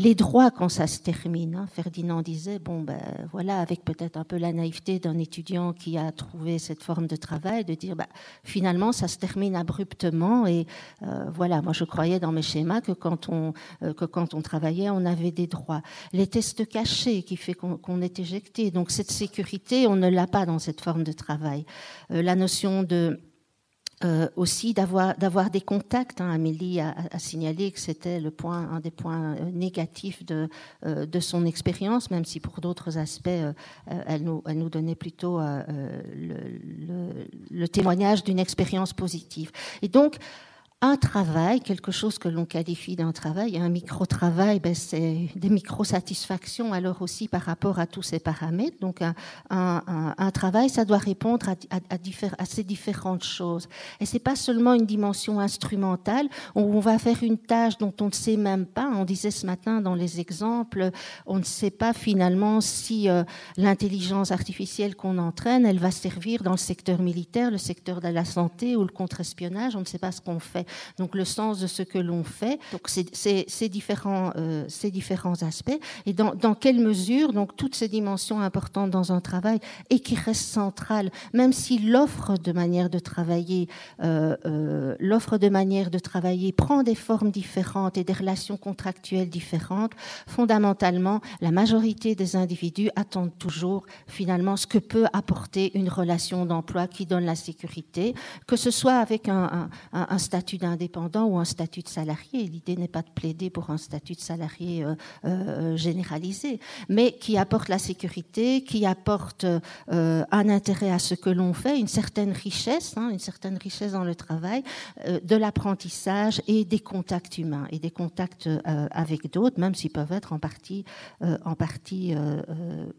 Les droits quand ça se termine. Hein, Ferdinand disait, bon ben voilà, avec peut-être un peu la naïveté d'un étudiant qui a trouvé cette forme de travail, de dire, bah, finalement ça se termine abruptement et euh, voilà, moi je croyais dans mes schémas que quand on euh, que quand on travaillait, on avait des droits. Les tests cachés qui fait qu'on est éjecté, donc cette sécurité, on ne l'a pas dans cette forme de travail. Euh, la notion de euh, aussi d'avoir d'avoir des contacts. Hein. Amélie a, signalé que c'était le point un des points euh, négatifs de euh, de son expérience, même si pour d'autres aspects elle nous elle nous donnait plutôt le, le, le, témoignage d'une expérience positive. Et donc un travail, quelque chose que l'on qualifie d'un travail, un micro-travail, ben c'est des micro-satisfactions alors aussi par rapport à tous ces paramètres. Donc un, un, un travail, ça doit répondre à, à, à, ces différentes choses. Et c'est pas seulement une dimension instrumentale où on va faire une tâche dont on ne sait même pas. On disait ce matin dans les exemples, on ne sait pas finalement si euh, l'intelligence artificielle qu'on entraîne, elle va servir dans le secteur militaire, le secteur de la santé ou le contre-espionnage. On ne sait pas ce qu'on fait donc le sens de ce que l'on fait, donc ces différents, euh, ces différents aspects, et dans, dans, quelle mesure donc toutes ces dimensions importantes dans un travail et qui restent centrales, même si l'offre de manière de travailler, euh, euh, l'offre de manière de travailler prend des formes différentes et des relations contractuelles différentes, fondamentalement, la majorité des individus attendent toujours finalement ce que peut apporter une relation d'emploi qui donne la sécurité, que ce soit avec un, un, un statut d'indépendant ou un statut de salarié. L'idée n'est pas de plaider pour un statut de salarié euh, euh, généralisé, mais qui apporte la sécurité, qui apporte euh, un intérêt à ce que l'on fait, une certaine richesse, hein, une certaine richesse dans le travail, de l'apprentissage et des contacts humains et des contacts avec d'autres, même s'ils peuvent être en partie, en partie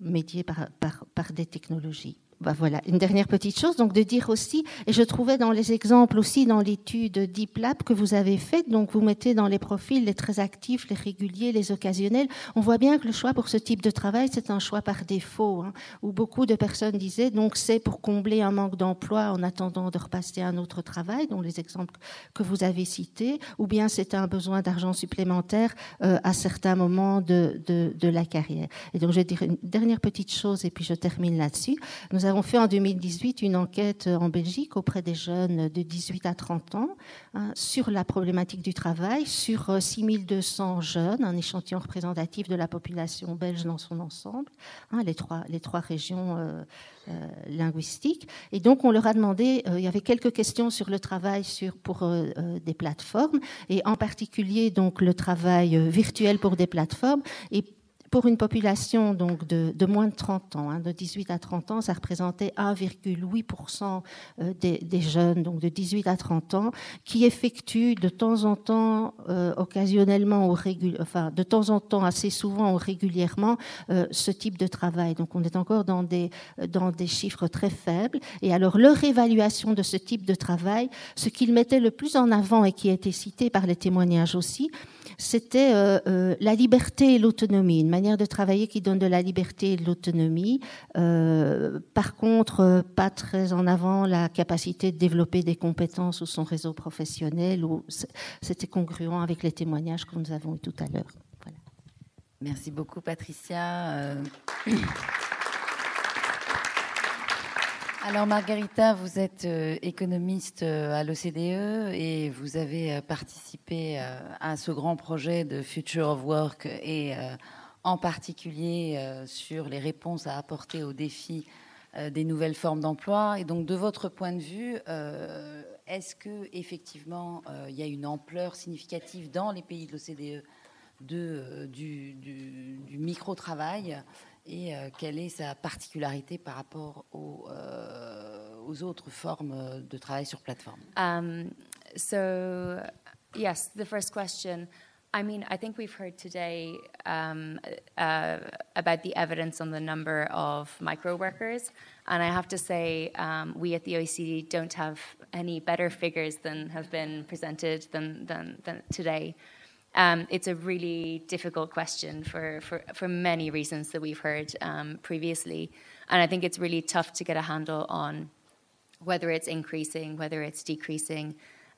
médiés par, des technologies. Bah, voilà, une dernière petite chose, donc de dire aussi, et je trouvais dans les exemples aussi dans l'étude Deep Lab que vous avez faite, donc vous mettez dans les profils les très actifs, les réguliers, les occasionnels. On voit bien que le choix pour ce type de travail, c'est un choix par défaut, hein, où beaucoup de personnes disaient, donc c'est pour combler un manque d'emploi en attendant de repasser à un autre travail, dont les exemples que vous avez cités, ou bien c'était un besoin d'argent supplémentaire euh, à certains moments de, de, de, la carrière. Et donc je vais dire une dernière petite chose, et puis je termine là-dessus. Nous fait en 2018 une enquête en Belgique auprès des jeunes de 18 à 30 ans hein, sur la problématique du travail, sur 6200 euh, jeunes, un échantillon représentatif de la population belge dans son ensemble, hein, les, trois, les trois régions euh, euh, linguistiques. Et donc, on leur a demandé, il y avait quelques questions sur le travail sur, pour des plateformes, et en particulier donc le travail virtuel pour des plateformes. Et pour une population donc de, moins de 30 ans, hein, de 18 à 30 ans, ça représentait 1,8% euh, des, des, jeunes, donc de 18 à 30 ans, qui effectuent de temps en temps, euh, occasionnellement ou régul enfin de temps en temps, assez souvent ou régulièrement, euh, ce type de travail. Donc on est encore dans des dans des chiffres très faibles. Et alors leur évaluation de ce type de travail, ce qu'ils mettaient le plus en avant et qui a été cité par les témoignages aussi, c'était euh, euh, la liberté et l'autonomie, une manière de travailler qui donne de la liberté et de l'autonomie. Euh, par contre, pas très en avant la capacité de développer des compétences ou son réseau professionnel. Ou c'était congruent avec les témoignages que nous avons eu tout à l'heure. Merci beaucoup, Patricia. Alors Margarita, vous êtes euh, économiste euh, à l'OCDE et vous avez euh, participé à ce grand projet de Future of Work et en particulier sur les réponses à apporter aux défis des nouvelles formes d'emploi. Et donc de votre point de vue, est-ce que effectivement il y a une ampleur significative dans les pays de l'OCDE de, du, du, du micro-travail et euh, quelle est sa particularité par rapport aux, euh, aux autres formes de travail sur plateforme um, So, yes, the first question. I mean, I think we've heard today um, uh, about the evidence on the number of micro workers. And I have to say, um, we at the OECD don't have any better figures than have been presented than, than, than today. Um, it's a really difficult question for, for, for many reasons that we've heard um, previously. And I think it's really tough to get a handle on whether it's increasing, whether it's decreasing.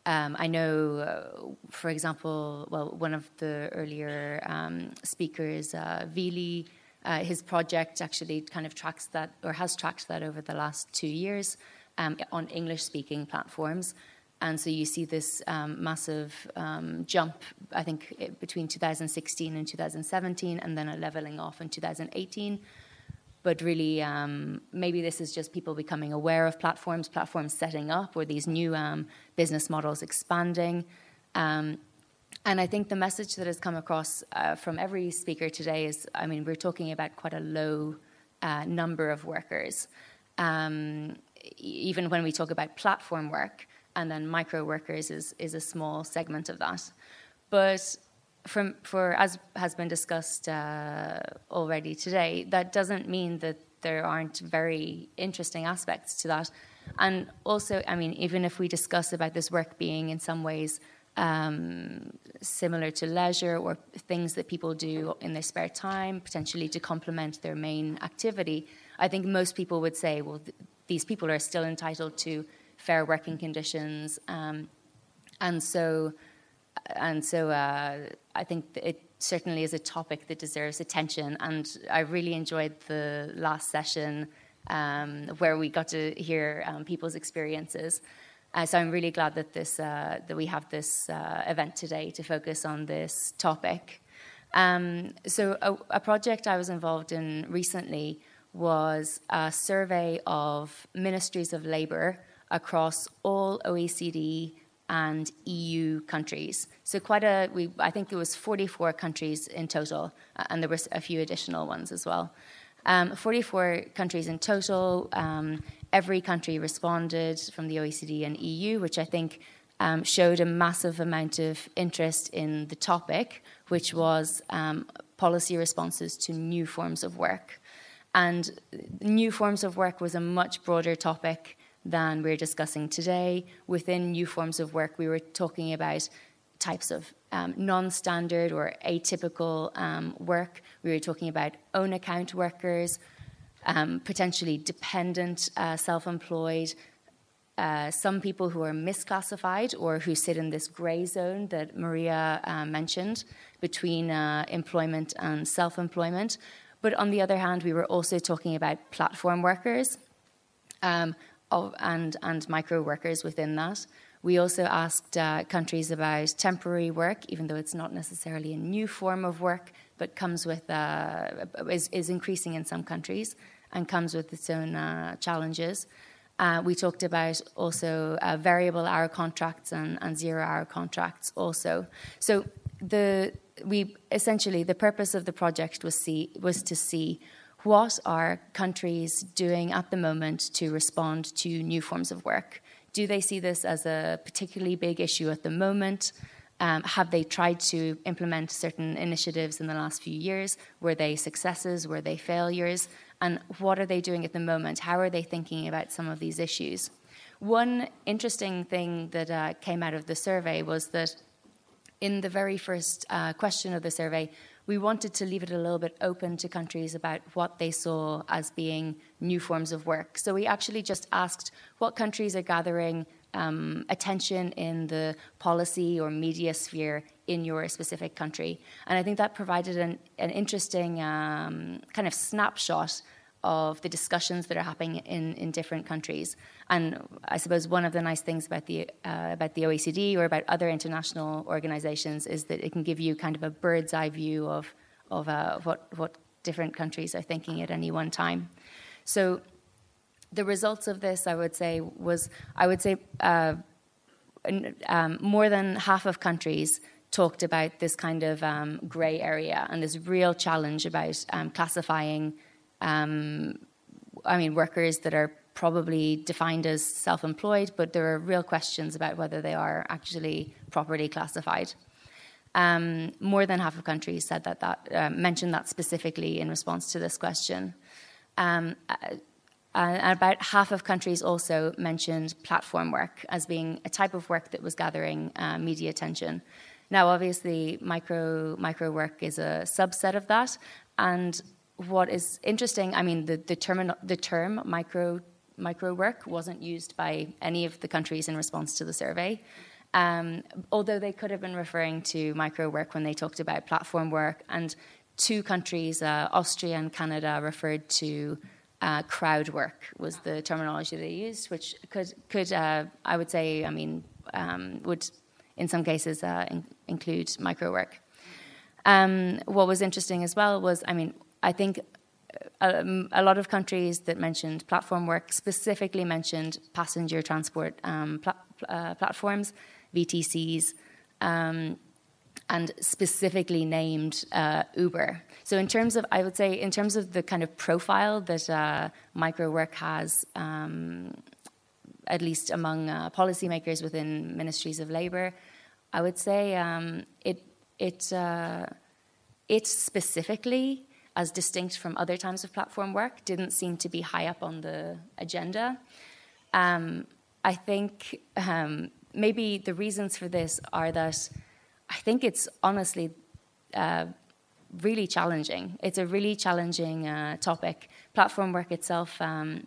Um, I know, uh, for example, well, one of the earlier um, speakers, uh, Vili, uh, his project actually kind of tracks that or has tracked that over the last two years um, on English speaking platforms. And so you see this um, massive um, jump, I think, between 2016 and 2017, and then a leveling off in 2018. But really, um, maybe this is just people becoming aware of platforms, platforms setting up, or these new um, business models expanding. Um, and I think the message that has come across uh, from every speaker today is I mean, we're talking about quite a low uh, number of workers. Um, even when we talk about platform work, and then micro workers is, is a small segment of that. But from, for as has been discussed uh, already today, that doesn't mean that there aren't very interesting aspects to that. And also, I mean, even if we discuss about this work being in some ways um, similar to leisure or things that people do in their spare time, potentially to complement their main activity, I think most people would say, well, th- these people are still entitled to fair working conditions, um, and so and so uh, I think it certainly is a topic that deserves attention. And I really enjoyed the last session um, where we got to hear um, people's experiences. Uh, so I'm really glad that this uh, that we have this uh, event today to focus on this topic. Um, so a, a, project I was involved in recently was a survey of ministries of labour across all OECD and EU countries. So quite a, we, I think it was 44 countries in total, and there were a few additional ones as well. Um, 44 countries in total. Um, every country responded from the OECD and EU, which I think um, showed a massive amount of interest in the topic, which was um, policy responses to new forms of work. And new forms of work was a much broader topic than we're discussing today. Within new forms of work, we were talking about types of um, non standard or atypical um, work. We were talking about own account workers, um, potentially dependent, uh, self employed. Uh, some people who are misclassified or who sit in this gray zone that Maria uh, mentioned between uh, employment and self employment. But on the other hand, we were also talking about platform workers, um, of, and, and micro workers within that. We also asked uh, countries about temporary work, even though it's not necessarily a new form of work, but comes with uh, is, is, increasing in some countries and comes with its own uh, challenges. Uh, we talked about also uh, variable hour contracts and, and zero hour contracts also. So the we essentially the purpose of the project was see was to see what are countries doing at the moment to respond to new forms of work? Do they see this as a particularly big issue at the moment? Um, have they tried to implement certain initiatives in the last few years? Were they successes? Were they failures? And what are they doing at the moment? How are they thinking about some of these issues? One interesting thing that uh, came out of the survey was that in the very first uh, question of the survey, we wanted to leave it a little bit open to countries about what they saw as being new forms of work. So we actually just asked what countries are gathering um, attention in the policy or media sphere in your specific country. And I think that provided an, an interesting um, kind of snapshot of the discussions that are happening in, in different countries. And I suppose one of the nice things about the uh, about the OECD or about other international organizations is that it can give you kind of a bird's eye view of of uh, what what different countries are thinking at any one time. So the results of this, I would say, was I would say uh, um, more than half of countries talked about this kind of um, grey area and this real challenge about um, classifying. Um, I mean, workers that are probably defined as self-employed, but there are real questions about whether they are actually properly classified. Um, more than half of countries said that, that uh, mentioned that specifically in response to this question. Um, uh, and about half of countries also mentioned platform work as being a type of work that was gathering uh, media attention. Now, obviously, micro micro work is a subset of that, and what is interesting, I mean, the the term the term micro micro work wasn't used by any of the countries in response to the survey. Um, although they could have been referring to micro work when they talked about platform work, and two countries, uh, Austria and Canada, referred to uh, crowd work was the terminology they used, which could could uh, I would say, I mean, um, would in some cases uh, in, include micro work. Um, what was interesting as well was, I mean, I think a, um, a, lot of countries that mentioned platform work specifically mentioned passenger transport um, uh, platforms, VTCs, um, and specifically named uh, Uber. So, in terms of, I would say, in terms of the kind of profile that uh, micro work has, um, at least among uh, policymakers within ministries of labor, I would say um, it it uh, it specifically as distinct from other types of platform work, didn't seem to be high up on the agenda. Um, I think um, maybe the reasons for this are that I think it's honestly uh, really challenging. It's a really challenging uh, topic. Platform work itself um,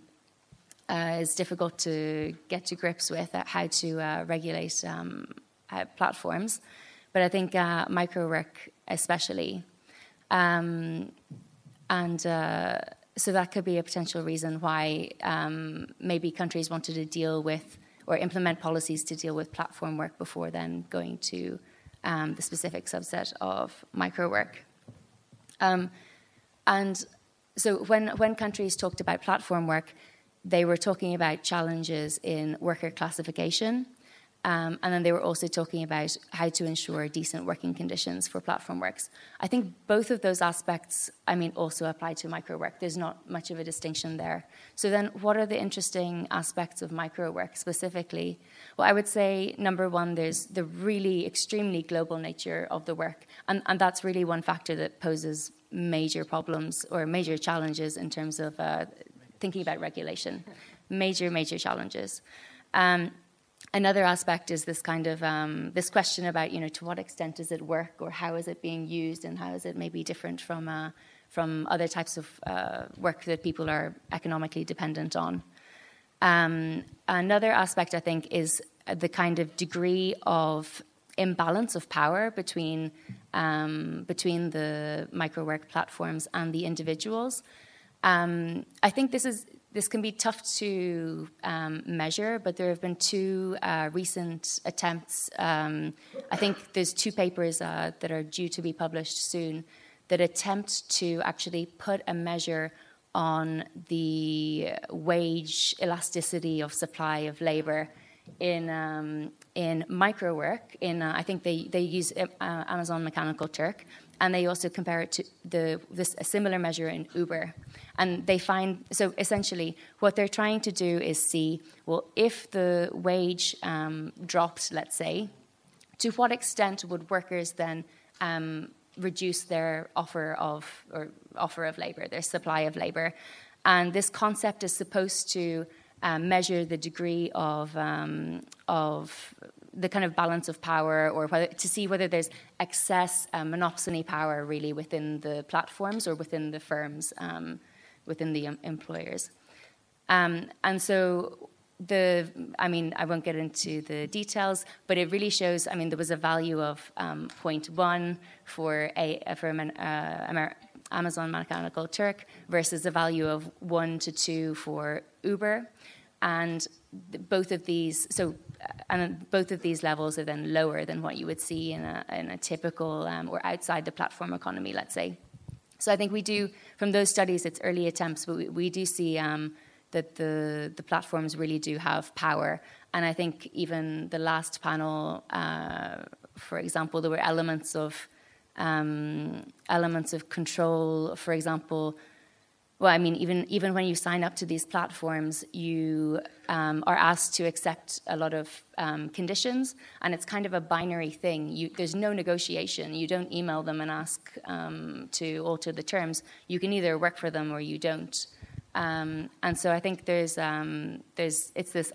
uh, is difficult to get to grips with how to uh, regulate um, uh, platforms, but I think uh, micro work especially um, and uh, so that could be a potential reason why um, maybe countries wanted to deal with or implement policies to deal with platform work before then going to um, the specific subset of micro work. Um, and so when, when countries talked about platform work, they were talking about challenges in worker classification um, and then they were also talking about how to ensure decent working conditions for platform works. I think both of those aspects, I mean, also apply to micro work. There's not much of a distinction there. So then, what are the interesting aspects of micro work specifically? Well, I would say number one, there's the really extremely global nature of the work, and, and that's really one factor that poses major problems or major challenges in terms of uh, thinking about regulation. Major, major challenges. Um, another aspect is this kind of um, this question about you know to what extent does it work or how is it being used and how is it maybe different from uh, from other types of uh, work that people are economically dependent on. Um, another aspect I think is the kind of degree of imbalance of power between um, between the micro work platforms and the individuals. Um, I think this is this can be tough to um, measure, but there have been two uh, recent attempts. Um, I think there's two papers uh, that are due to be published soon that attempt to actually put a measure on the wage elasticity of supply of labor in um, in micro work. In uh, I think they they use uh, Amazon Mechanical Turk, and they also compare it to the this a similar measure in Uber. And they find so essentially what they're trying to do is see well if the wage um, dropped, let's say, to what extent would workers then um, reduce their offer of or offer of labor, their supply of labor, and this concept is supposed to um, measure the degree of um, of the kind of balance of power or whether, to see whether there's excess uh, monopsony power really within the platforms or within the firms um, within the um, employers. Um, and so the, I mean, I won't get into the details, but it really shows. I mean, there was a value of um, 0.1 for a for uh, Amazon Mechanical Turk versus a value of one to two for Uber. And both of these, so and both of these levels are then lower than what you would see in a, in a typical um, or outside the platform economy, let's say. So I think we do, from those studies, it's early attempts, but we, we do see um, that the, the platforms really do have power. And I think even the last panel, uh, for example, there were elements of um, elements of control. For example, well, I mean, even even when you sign up to these platforms, you um, are asked to accept a lot of um, conditions, and it's kind of a binary thing. You, there's no negotiation. You don't email them and ask um, to alter the terms. You can either work for them or you don't. Um, and so I think there's um, there's it's this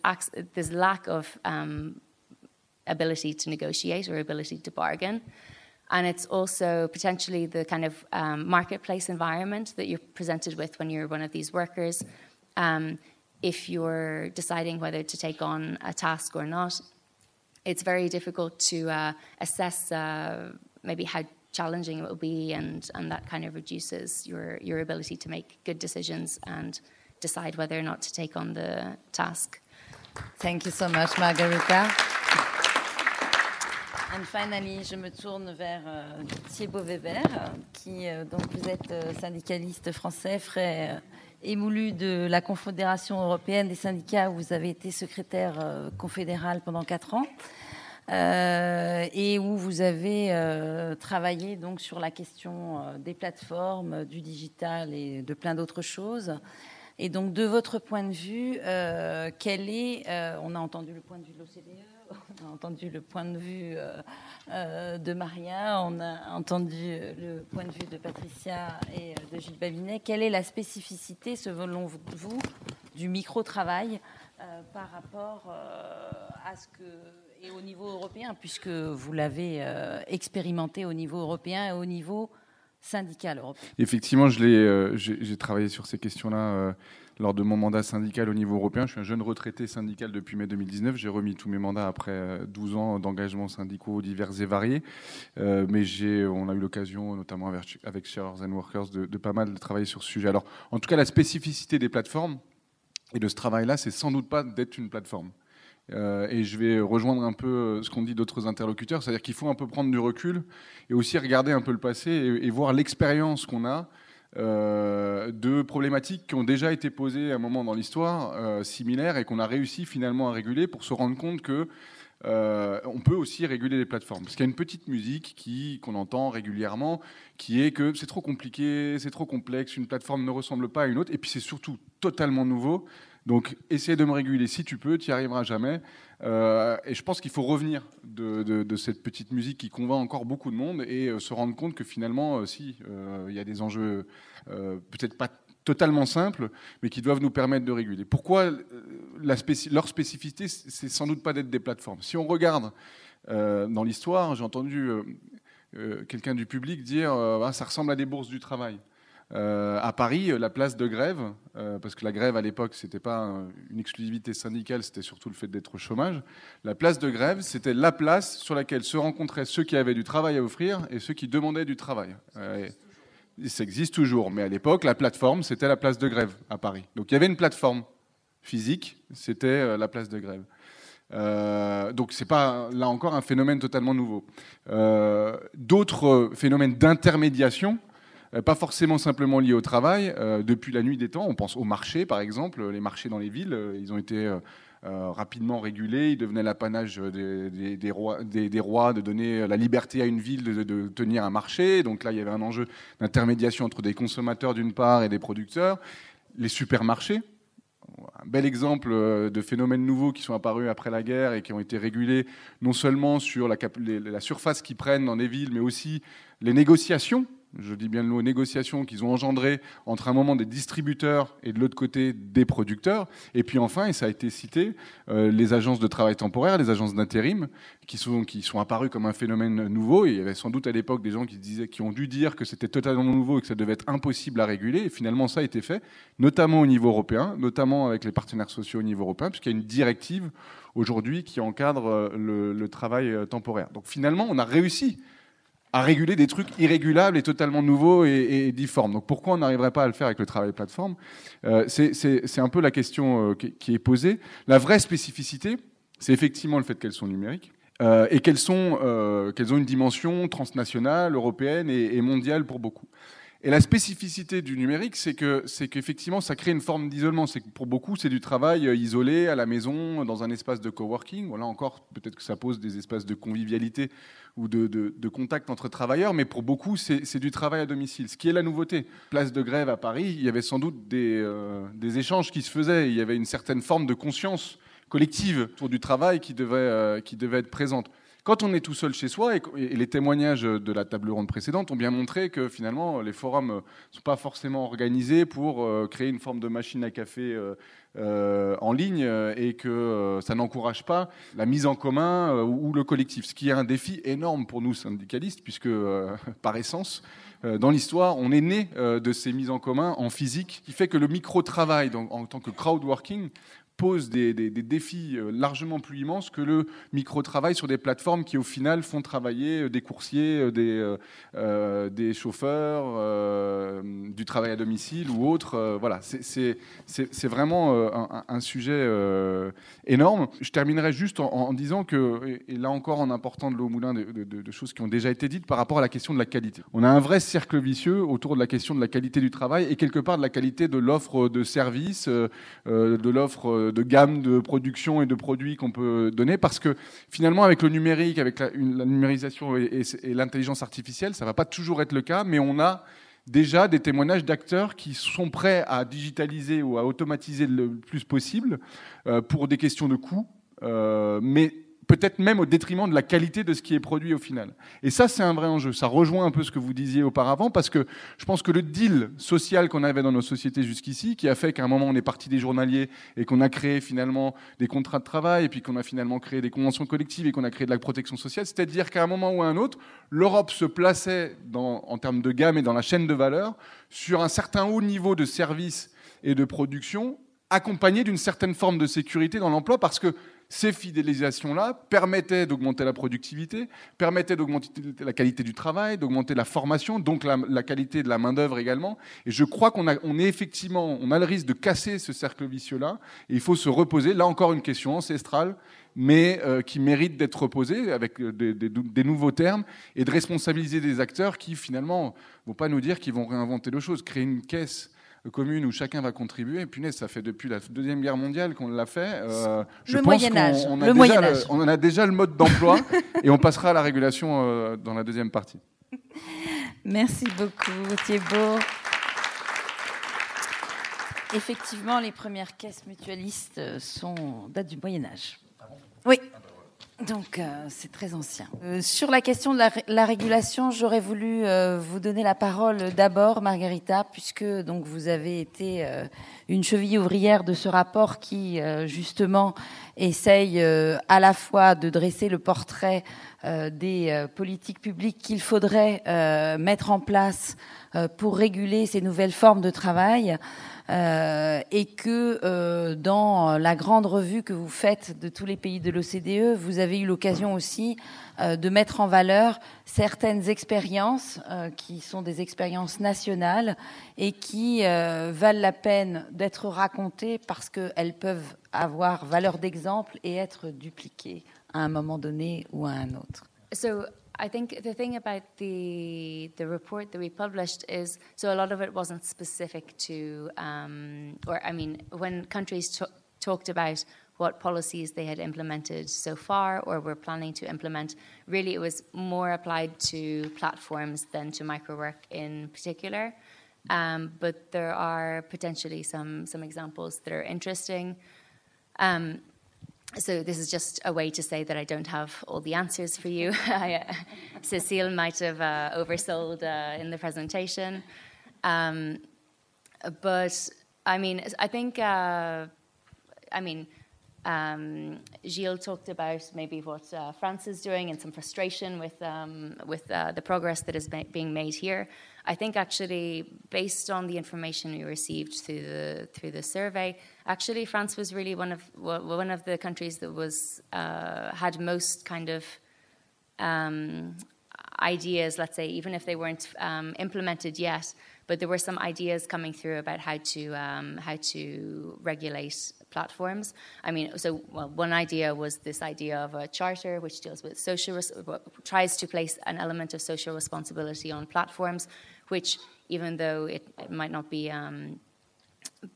this lack of um, ability to negotiate or ability to bargain. And it's also potentially the kind of marketplace environment that you're presented with when you're one of these workers. Um, if you're deciding whether to take on a task or not, it's very difficult to uh, assess uh, maybe how challenging it will be, and, and that kind of reduces your, your ability to make good decisions and decide whether or not to take on the task. Thank you so much, Margarita. And finally, je me tourne vers euh, Thibaut Weber, qui, euh, donc vous êtes euh, syndicaliste français, frais émoulu de la Confédération européenne des syndicats, où vous avez été secrétaire confédéral pendant quatre ans. et où vous avez travaillé donc sur la question des plateformes, du digital et de plein d'autres choses. Et donc, de votre point de vue, quel est, on a entendu le point de vue de l'OCDE, on a entendu le point de vue euh, euh, de Maria, on a entendu le point de vue de Patricia et euh, de Gilles Babinet. Quelle est la spécificité, selon vous, du micro-travail par rapport à ce que et au niveau européen, puisque vous l'avez expérimenté au niveau européen et au niveau Effectivement, j'ai travaillé sur ces questions-là lors de mon mandat syndical au niveau européen. Je suis un jeune retraité syndical depuis mai 2019. J'ai remis tous mes mandats après 12 euh, ans d'engagement syndicaux divers et variés. Euh, mais on a eu l'occasion, notamment avec, avec and Workers, de, pas mal travailler sur ce sujet. Alors, en tout cas, la spécificité des plateformes et de ce travail-là, c'est sans doute pas d'être une plateforme. Euh, et je vais rejoindre un peu ce qu'ont dit d'autres interlocuteurs, c'est-à-dire qu'il faut un peu prendre du recul et aussi regarder un peu le passé et voir l'expérience qu'on a euh, de problématiques qui ont déjà été posées à un moment dans l'histoire, euh, similaires, et qu'on a réussi finalement à réguler pour se rendre compte que euh, on peut aussi réguler les plateformes. Parce qu'il y a une petite musique qui, qu'on entend régulièrement, qui est que c'est trop compliqué, c'est trop complexe, une plateforme ne ressemble pas à une autre, et puis c'est surtout totalement nouveau. Donc, essaie de me réguler si tu peux, tu n'y arriveras jamais. Euh, et je pense qu'il faut revenir de, cette petite musique qui convainc encore beaucoup de monde et euh, se rendre compte que finalement, euh, si, il y a des enjeux peut-être pas totalement simples, mais qui doivent nous permettre de réguler. Pourquoi leur spécificité, c'est sans doute pas d'être des plateformes. Si on regarde dans l'histoire, j'ai entendu quelqu'un du public dire ah, ça ressemble à des bourses du travail. Euh, à Paris, la place de grève, euh, parce que la grève à l'époque, c'était pas une exclusivité syndicale, c'était surtout le fait d'être au chômage. La place de grève, c'était la place sur laquelle se rencontraient ceux qui avaient du travail à offrir et ceux qui demandaient du travail. Euh, ça existe toujours, mais à l'époque, la plateforme, c'était la place de grève à Paris. Donc il y avait une plateforme physique, c'était la place de grève. Euh, donc c'est pas là encore un phénomène totalement nouveau. D'autres phénomènes d'intermédiation euh, pas forcément simplement lié au travail. Euh, depuis la nuit des temps, on pense aux marchés, par exemple. Les marchés dans les villes, euh, ils ont été rapidement régulés. Ils devenaient l'apanage des, rois, des, rois, de donner la liberté à une ville de, tenir un marché. Donc là, il y avait un enjeu d'intermédiation entre des consommateurs d'une part et des producteurs. Les supermarchés, un bel exemple de phénomènes nouveaux qui sont apparus après la guerre et qui ont été régulés non seulement sur la, la surface qu'ils prennent dans les villes, mais aussi les négociations je dis bien le mot négociations qu'ils ont engendré entre un moment des distributeurs et de l'autre côté des producteurs. Et puis enfin, et ça a été cité, euh, les agences de travail temporaire, les agences d'intérim, qui sont, qui sont apparues comme un phénomène nouveau. Il y avait sans doute à l'époque des gens qui, disaient, qui ont dû dire que c'était totalement nouveau et que ça devait être impossible à réguler. Et finalement, ça a été fait, notamment au niveau européen, notamment avec les partenaires sociaux au niveau européen, puisqu'il y a une directive aujourd'hui qui encadre euh, le, le travail euh, temporaire. Donc finalement, on a réussi à réguler des trucs irrégulables et totalement nouveaux et, difformes. Donc pourquoi on n'arriverait pas à le faire avec le travail plateforme? Euh, C'est un peu la question euh, qui, est posée. La vraie spécificité, c'est effectivement le fait qu'elles sont numériques. Euh, et qu'elles qu'elles ont une dimension transnationale, européenne et, mondiale pour beaucoup. Et la spécificité du numérique, c'est que c'est qu'effectivement, ça crée une forme d'isolement. C'est que pour beaucoup, c'est du travail isolé à la maison, dans un espace de coworking. Voilà encore, peut-être que ça pose des espaces de convivialité ou de, contact entre travailleurs, mais pour beaucoup, c'est du travail à domicile. Ce qui est la nouveauté. Place de grève à Paris, il y avait sans doute des, euh, des échanges qui se faisaient. Il y avait une certaine forme de conscience collective autour du travail qui devait, euh, qui devait être présente. Quand on est tout seul chez soi, et, les témoignages de la table ronde précédente ont bien montré que finalement les forums ne sont pas forcément organisés pour euh, créer une forme de machine à café euh, en ligne et que ça n'encourage pas la mise en commun ou le collectif, ce qui est un défi énorme pour nous syndicalistes, puisque par essence, dans l'histoire, on est né de ces mises en commun en physique, qui fait que le micro-travail en tant que crowdworking pose des, défis euh, largement plus immenses que le micro-travail sur des plateformes qui, au final, font travailler euh, des coursiers, euh, des, chauffeurs, du travail à domicile ou autre. voilà, c'est vraiment un, sujet énorme. Je terminerai juste en, disant que, et là encore en important de l'eau moulin de, de, choses qui ont déjà été dites par rapport à la question de la qualité. On a un vrai cercle vicieux autour de la question de la qualité du travail et quelque part de la qualité de l'offre de services, de l'offre de gamme de production et de produits qu'on peut donner, parce que finalement, avec le numérique, avec la, numérisation et, l'intelligence artificielle, ça va pas toujours être le cas, mais on a déjà des témoignages d'acteurs qui sont prêts à digitaliser ou à automatiser le plus possible euh, pour des questions de coût, euh, mais peut-être même au détriment de la qualité de ce qui est produit au final. Et ça, c'est un vrai enjeu. Ça rejoint un peu ce que vous disiez auparavant, parce que je pense que le deal social qu'on avait dans nos sociétés jusqu'ici, qui a fait qu'à un moment on est parti des journaliers et qu'on a créé finalement des contrats de travail, et puis qu'on a finalement créé des conventions collectives et qu'on a créé de la protection sociale, c'est-à-dire qu'à un moment ou à un autre, l'Europe se plaçait en termes de gamme et dans la chaîne de valeur sur un certain haut niveau de services et de production accompagné d'une certaine forme de sécurité dans l'emploi, parce que ces fidélisations-là permettaient d'augmenter la productivité, permettaient d'augmenter la qualité du travail, d'augmenter la formation, donc la, qualité de la main-d'œuvre également. Et je crois qu'on a, on est effectivement, on a le risque de casser ce cercle vicieux-là. Et il faut se reposer. Là encore, une question ancestrale, mais euh, qui mérite d'être reposée avec euh, des, nouveaux termes et de responsabiliser des acteurs qui, finalement, vont pas nous dire qu'ils vont réinventer le chose. Créer une caisse commune où chacun va contribuer. Punaise, ça fait depuis la Deuxième Guerre mondiale qu'on l'a fait. Euh, je le Moyen Âge. On, le Moyen Âge. on a déjà le mode d'emploi et on passera à la régulation euh, dans la deuxième partie. Merci beaucoup, Thibault. Effectivement, les premières caisses mutualistes euh, sont datent du Moyen Âge. Ah oui. Donc euh, c'est très ancien. Euh, sur la question de la, régulation, j'aurais voulu euh, vous donner la parole d'abord, Margarita, puisque donc vous avez été une cheville ouvrière de ce rapport qui justement essaye à la fois de dresser le portrait des politiques publiques qu'il faudrait mettre en place pour réguler ces nouvelles formes de travail. Euh, et que euh, dans la grande revue que vous faites de tous les pays de l'OCDE, vous avez eu l'occasion aussi euh, de mettre en valeur certaines expériences qui sont des expériences nationales et qui valent la peine d'être racontées parce qu'elles peuvent avoir valeur d'exemple et être dupliquées à un moment donné ou à un autre. I think the thing about the the report that we published is so a lot of it wasn't specific to, um, or I mean, when countries talked about what policies they had implemented so far or were planning to implement, really it was more applied to platforms than to microwork in particular. Um, but there are potentially some some examples that are interesting. Um, so this is just a way to say that I don't have all the answers for you. I, uh, Cecile might have uh, oversold uh, in the presentation, um, but I mean, I think, uh, I mean, um, Gilles talked about maybe what uh, France is doing and some frustration with um, with uh, the progress that is ma- being made here. I think actually, based on the information we received through the through the survey, actually France was really one of one of the countries that was uh, had most kind of um, ideas, let's say, even if they weren't um, implemented yet, but there were some ideas coming through about how to um, how to regulate platforms. I mean, so well, one idea was this idea of a charter which deals with social, tries to place an element of social responsibility on platforms, which even though it, it might not be um,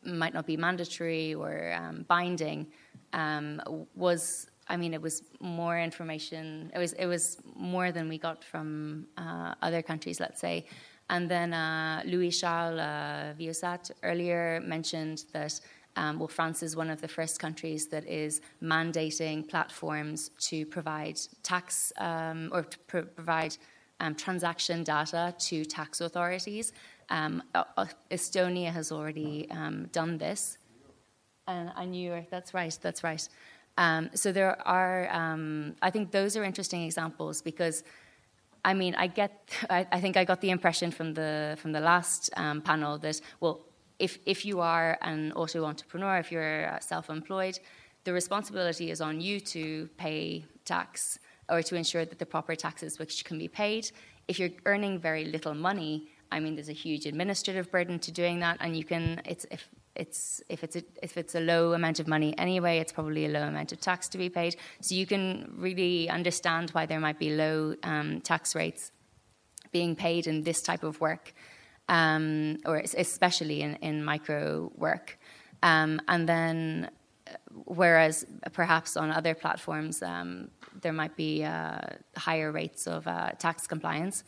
might not be mandatory or um, binding, um, was I mean, it was more information. It was it was more than we got from uh, other countries, let's say. And then uh, Louis Charles uh, Vieussat earlier mentioned that um, well, France is one of the first countries that is mandating platforms to provide tax um, or to pr- provide um, transaction data to tax authorities. Um, uh, Estonia has already um, done this. And I knew that's right, that's right. Um, so there are, I think those are interesting examples because I mean, I get. I, I, think I got the impression from the from the last um, panel that well, if if you are an auto entrepreneur, if you're self-employed, the responsibility is on you to pay tax or to ensure that the proper taxes which can be paid. If you're earning very little money, I mean, there's a huge administrative burden to doing that, and you can. It's if it's if it's a, if it's a low amount of money anyway, it's probably a low amount of tax to be paid. So you can really understand why there might be low um, tax rates being paid in this type of work, um, or especially in, in micro work. Um, and then, uh, whereas perhaps on other platforms um, there might be uh, higher rates of uh, tax compliance.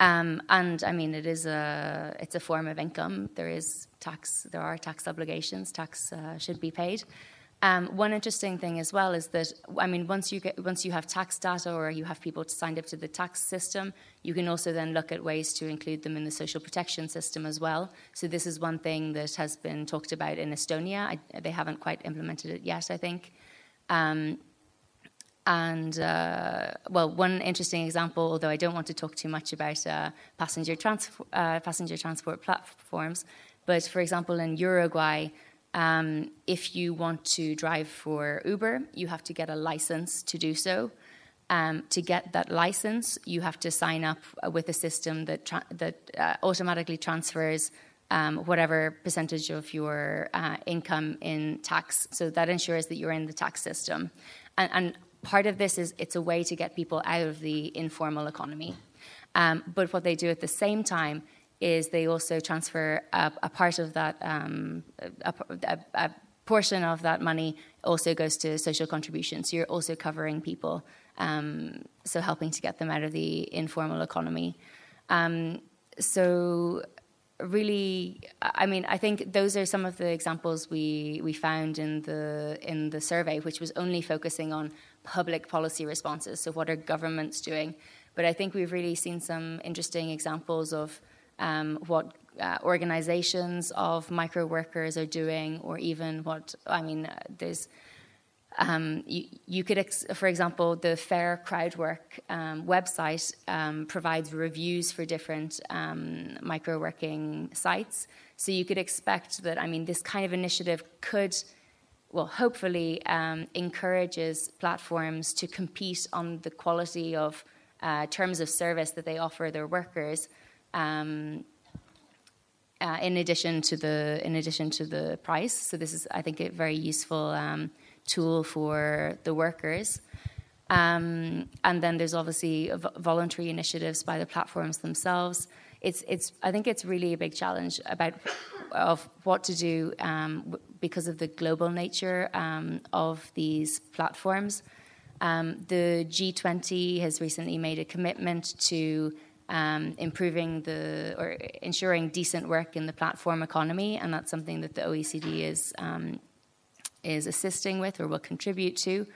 Um, and I mean, it is a it's a form of income. There is tax. There are tax obligations. Tax uh, should be paid. Um, one interesting thing as well is that I mean, once you get once you have tax data or you have people signed up to the tax system, you can also then look at ways to include them in the social protection system as well. So this is one thing that has been talked about in Estonia. I, they haven't quite implemented it yet, I think. Um, and uh, well, one interesting example, although I don't want to talk too much about uh, passenger, trans- uh, passenger transport platforms, but for example, in Uruguay, um, if you want to drive for Uber, you have to get a license to do so. Um, to get that license, you have to sign up with a system that tra- that uh, automatically transfers um, whatever percentage of your uh, income in tax. So that ensures that you're in the tax system. And, and part of this is it's a way to get people out of the informal economy. Um, but what they do at the same time is they also transfer a, a part of that, um, a, a, a, portion of that money also goes to social contributions. So you're also covering people, um, so helping to get them out of the informal economy. Um, so really i mean i think those are some of the examples we we found in the in the survey which was only focusing on public policy responses. So, what are governments doing? But I think we've really seen some interesting examples of um, what uh, organizations of micro workers are doing, or even what, I mean, uh, there's. Um, you, you, could, ex- for example, the Fair Crowdwork um, website um, provides reviews for different um, micro working sites. So you could expect that, I mean, this kind of initiative could well, hopefully um, encourages platforms to compete on the quality of uh, terms of service that they offer their workers. Um, uh, in addition to the in addition to the price, so this is I think a very useful um, tool for the workers. Um, and then there's obviously voluntary initiatives by the platforms themselves. It's it's I think it's really a big challenge about of what to do um, because of the global nature um, of these platforms. Um, the G20 has recently made a commitment to um, improving the or ensuring decent work in the platform economy, and that's something that the OECD is um, is assisting with or will contribute to.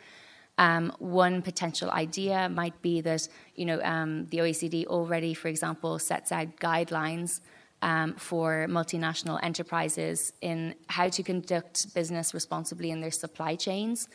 Um, one potential idea might be that you know um, the OECD already, for example, sets out guidelines um, for multinational enterprises in how to conduct business responsibly in their supply chains.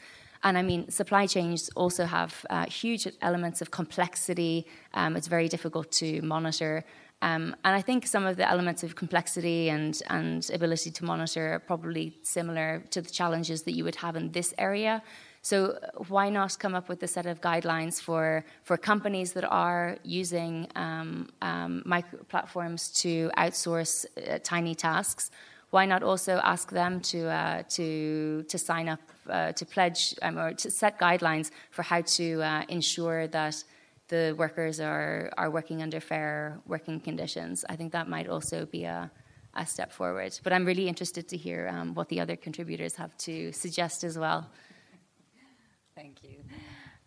And I mean, supply chains also have uh, huge elements of complexity. Um, it's very difficult to monitor. Um, and I think some of the elements of complexity and, and ability to monitor are probably similar to the challenges that you would have in this area. So why not come up with a set of guidelines for, for companies that are using um, um, micro platforms to outsource uh, tiny tasks? Why not also ask them to, uh, to, to sign up, uh, to pledge, um, or to set guidelines for how to uh, ensure that the workers are, are working under fair working conditions? I think that might also be a, a step forward. But I'm really interested to hear um, what the other contributors have to suggest as well. Thank you.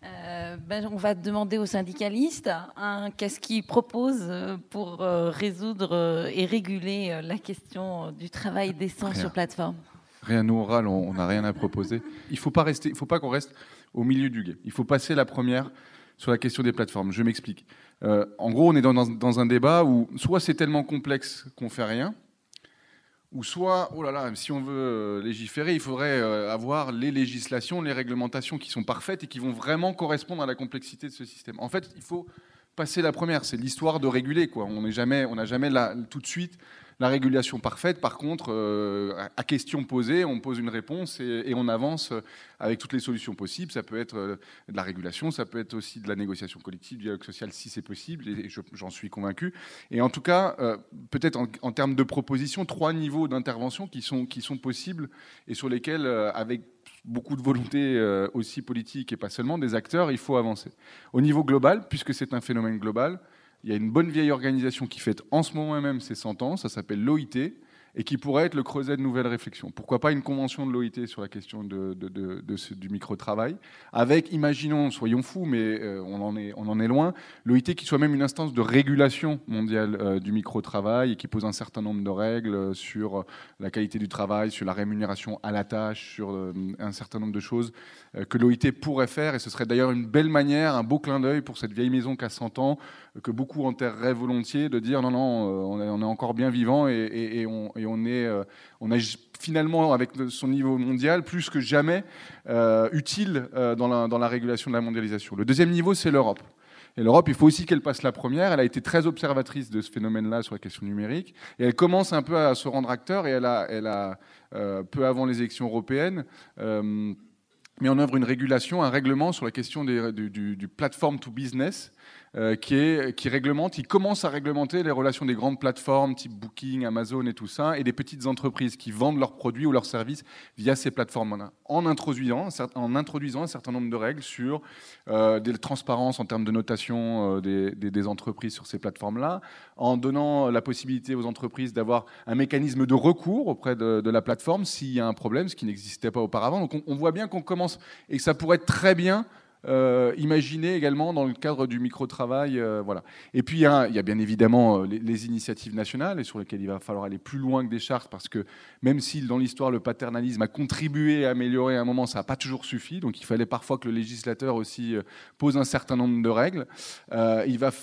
Euh, ben, on va demander aux syndicalistes hein, qu'est-ce qu'ils proposent euh, pour euh, résoudre euh, et réguler la question du travail décent Rien. sur plateforme. Rien nous oral, on n'a rien à proposer. Il faut pas pas qu'on reste au milieu du guet. Il faut passer la première sur la question des plateformes. Je m'explique. Euh, en gros, on est dans, un débat où soit c'est tellement complexe qu'on fait rien, ou soit, oh là là, si on veut euh, légiférer, il faudrait euh, avoir les législations, les réglementations qui sont parfaites et qui vont vraiment correspondre à la complexité de ce système. En fait, il faut passer la première. C'est l'histoire de réguler. Quoi. On n'a jamais la- tout de suite la régulation parfaite. Par contre, euh, à- question posée, on pose une réponse et, on avance avec toutes les solutions possibles. Ça peut être euh, de la régulation, ça peut être aussi de la négociation collective, du dialogue social si c'est possible, et je- j'en suis convaincu. Et en tout cas, euh, peut-être en, termes de propositions, trois niveaux d'intervention qui sont, possibles et sur lesquels, avec beaucoup de volonté aussi politique et pas seulement des acteurs, il faut avancer. Au niveau global, puisque c'est un phénomène global, il y a une bonne vieille organisation qui fête en ce moment même ses 100 ans, ça s'appelle l'OIT, et qui pourrait être le creuset de nouvelles réflexions. Pourquoi pas une convention de l'OIT sur la question de, du micro-travail, avec, imaginons, soyons fous, mais euh, on, en est, on en est loin, l'OIT qui soit même une instance de régulation mondiale euh, du micro-travail et qui pose un certain nombre de règles sur la qualité du travail, sur la rémunération à la tâche, sur euh, un certain nombre de choses que l'OIT pourrait faire. Et ce serait d'ailleurs une belle manière, un beau clin d'œil pour cette vieille maison qui a 100 ans, que beaucoup enterreraient volontiers, de dire non, non, euh, on est, encore bien vivant et, on, est, euh, finalement, avec son niveau mondial, plus que jamais euh, utile dans, la, régulation de la mondialisation. Le deuxième niveau, c'est l'Europe. Et l'Europe, il faut aussi qu'elle passe la première. Elle a été très observatrice de ce phénomène-là sur la question numérique. Et elle commence un peu à se rendre acteur. Et elle a, peu avant les élections européennes, euh, mis en œuvre une régulation, un règlement sur la question du platform to business, euh, qui, est, qui réglemente, il commence à réglementer les relations des grandes plateformes type Booking, Amazon et tout ça, et des petites entreprises qui vendent leurs produits ou leurs services via ces plateformes en introduisant, en introduisant un certain nombre de règles sur euh, des transparences en termes de notation euh, des, entreprises sur ces plateformes-là, en donnant la possibilité aux entreprises d'avoir un mécanisme de recours auprès de, la plateforme s'il y a un problème, ce qui n'existait pas auparavant. Donc on, on voit bien qu'on commence et que ça pourrait être très bien euh, également dans le cadre du micro-travail. euh, voilà. Et puis il y, a, bien évidemment euh, les, initiatives nationales et sur lesquelles il va falloir aller plus loin que des chartes parce que même si dans l'histoire le paternalisme a contribué à améliorer à un moment, ça n'a pas toujours suffi. Donc il fallait parfois que le législateur aussi euh, pose un certain nombre de règles.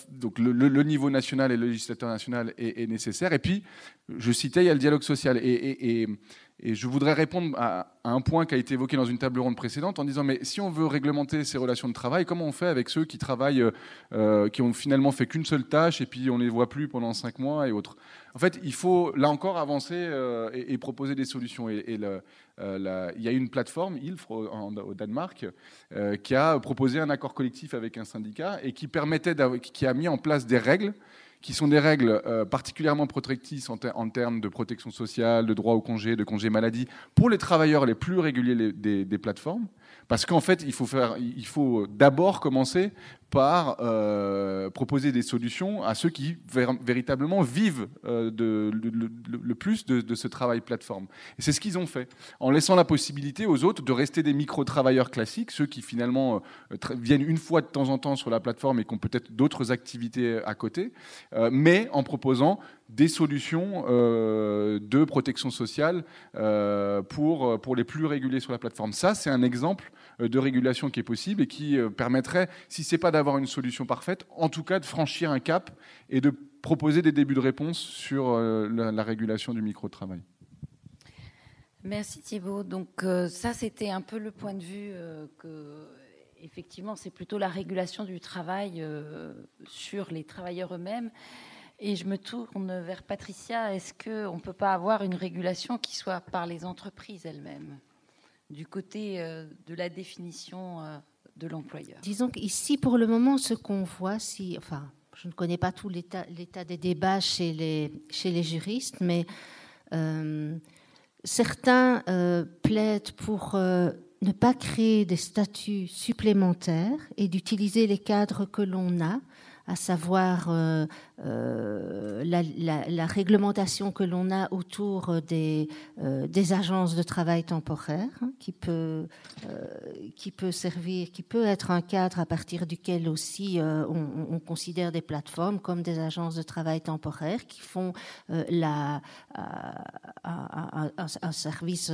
Donc le, niveau national et le législateur national est, nécessaire. Et puis je citais, il y a le dialogue social. Et- et je voudrais répondre à, un point qui a été évoqué dans une table ronde précédente en disant mais si on veut réglementer ces relations de travail, comment on fait avec ceux qui travaillent, euh, euh, qui ont finalement fait qu'une seule tâche et puis on les voit plus pendant cinq mois et autres? En fait, il faut là encore avancer euh, et, proposer des solutions. Et, il y a une plateforme, ILF, au, au Danemark, qui a proposé un accord collectif avec un syndicat et qui permettait, qui a mis en place des règles qui sont des règles euh, particulièrement protectrices en, ter- en termes de protection sociale, de droit au congé, de congé maladie, pour les travailleurs les plus réguliers des, plateformes. Parce qu'en fait, il faut d'abord commencer par euh, proposer des solutions à ceux qui vér- véritablement vivent euh, le, plus de, ce travail plateforme. C'est ce qu'ils ont fait, en laissant la possibilité aux autres de rester des micro-travailleurs classiques, ceux qui finalement euh, viennent une fois de temps en temps sur la plateforme et qui ont peut-être d'autres activités à côté, mais en proposant des solutions de protection sociale pour, les plus régulés sur la plateforme. Ça, c'est un exemple de régulation qui est possible et qui euh, permettrait, si ce n'est pas d'avoir une solution parfaite, en tout cas de franchir un cap et de proposer des débuts de réponse sur euh, la, la régulation du micro-travail. Merci Thibault. Donc euh, ça, c'était un peu le point de vue euh, que, effectivement, c'est plutôt la régulation du travail euh, sur les travailleurs eux-mêmes. Et je me tourne vers Patricia. Est-ce qu'on ne peut pas avoir une régulation qui soit par les entreprises elles-mêmes, du côté euh, de la définition euh, de l'employeur. Disons qu'ici, pour le moment, ce qu'on voit, si, je ne connais pas tout l'état des débats chez les, chez les juristes, mais euh, certains plaident pour ne pas créer des statuts supplémentaires et d'utiliser les cadres que l'on a à savoir euh, euh, la, réglementation que l'on a autour des, euh, des, agences de travail temporaire, hein, qui, peut, servir, qui peut être un cadre à partir duquel aussi on, considère des plateformes comme des agences de travail temporaire qui font un, service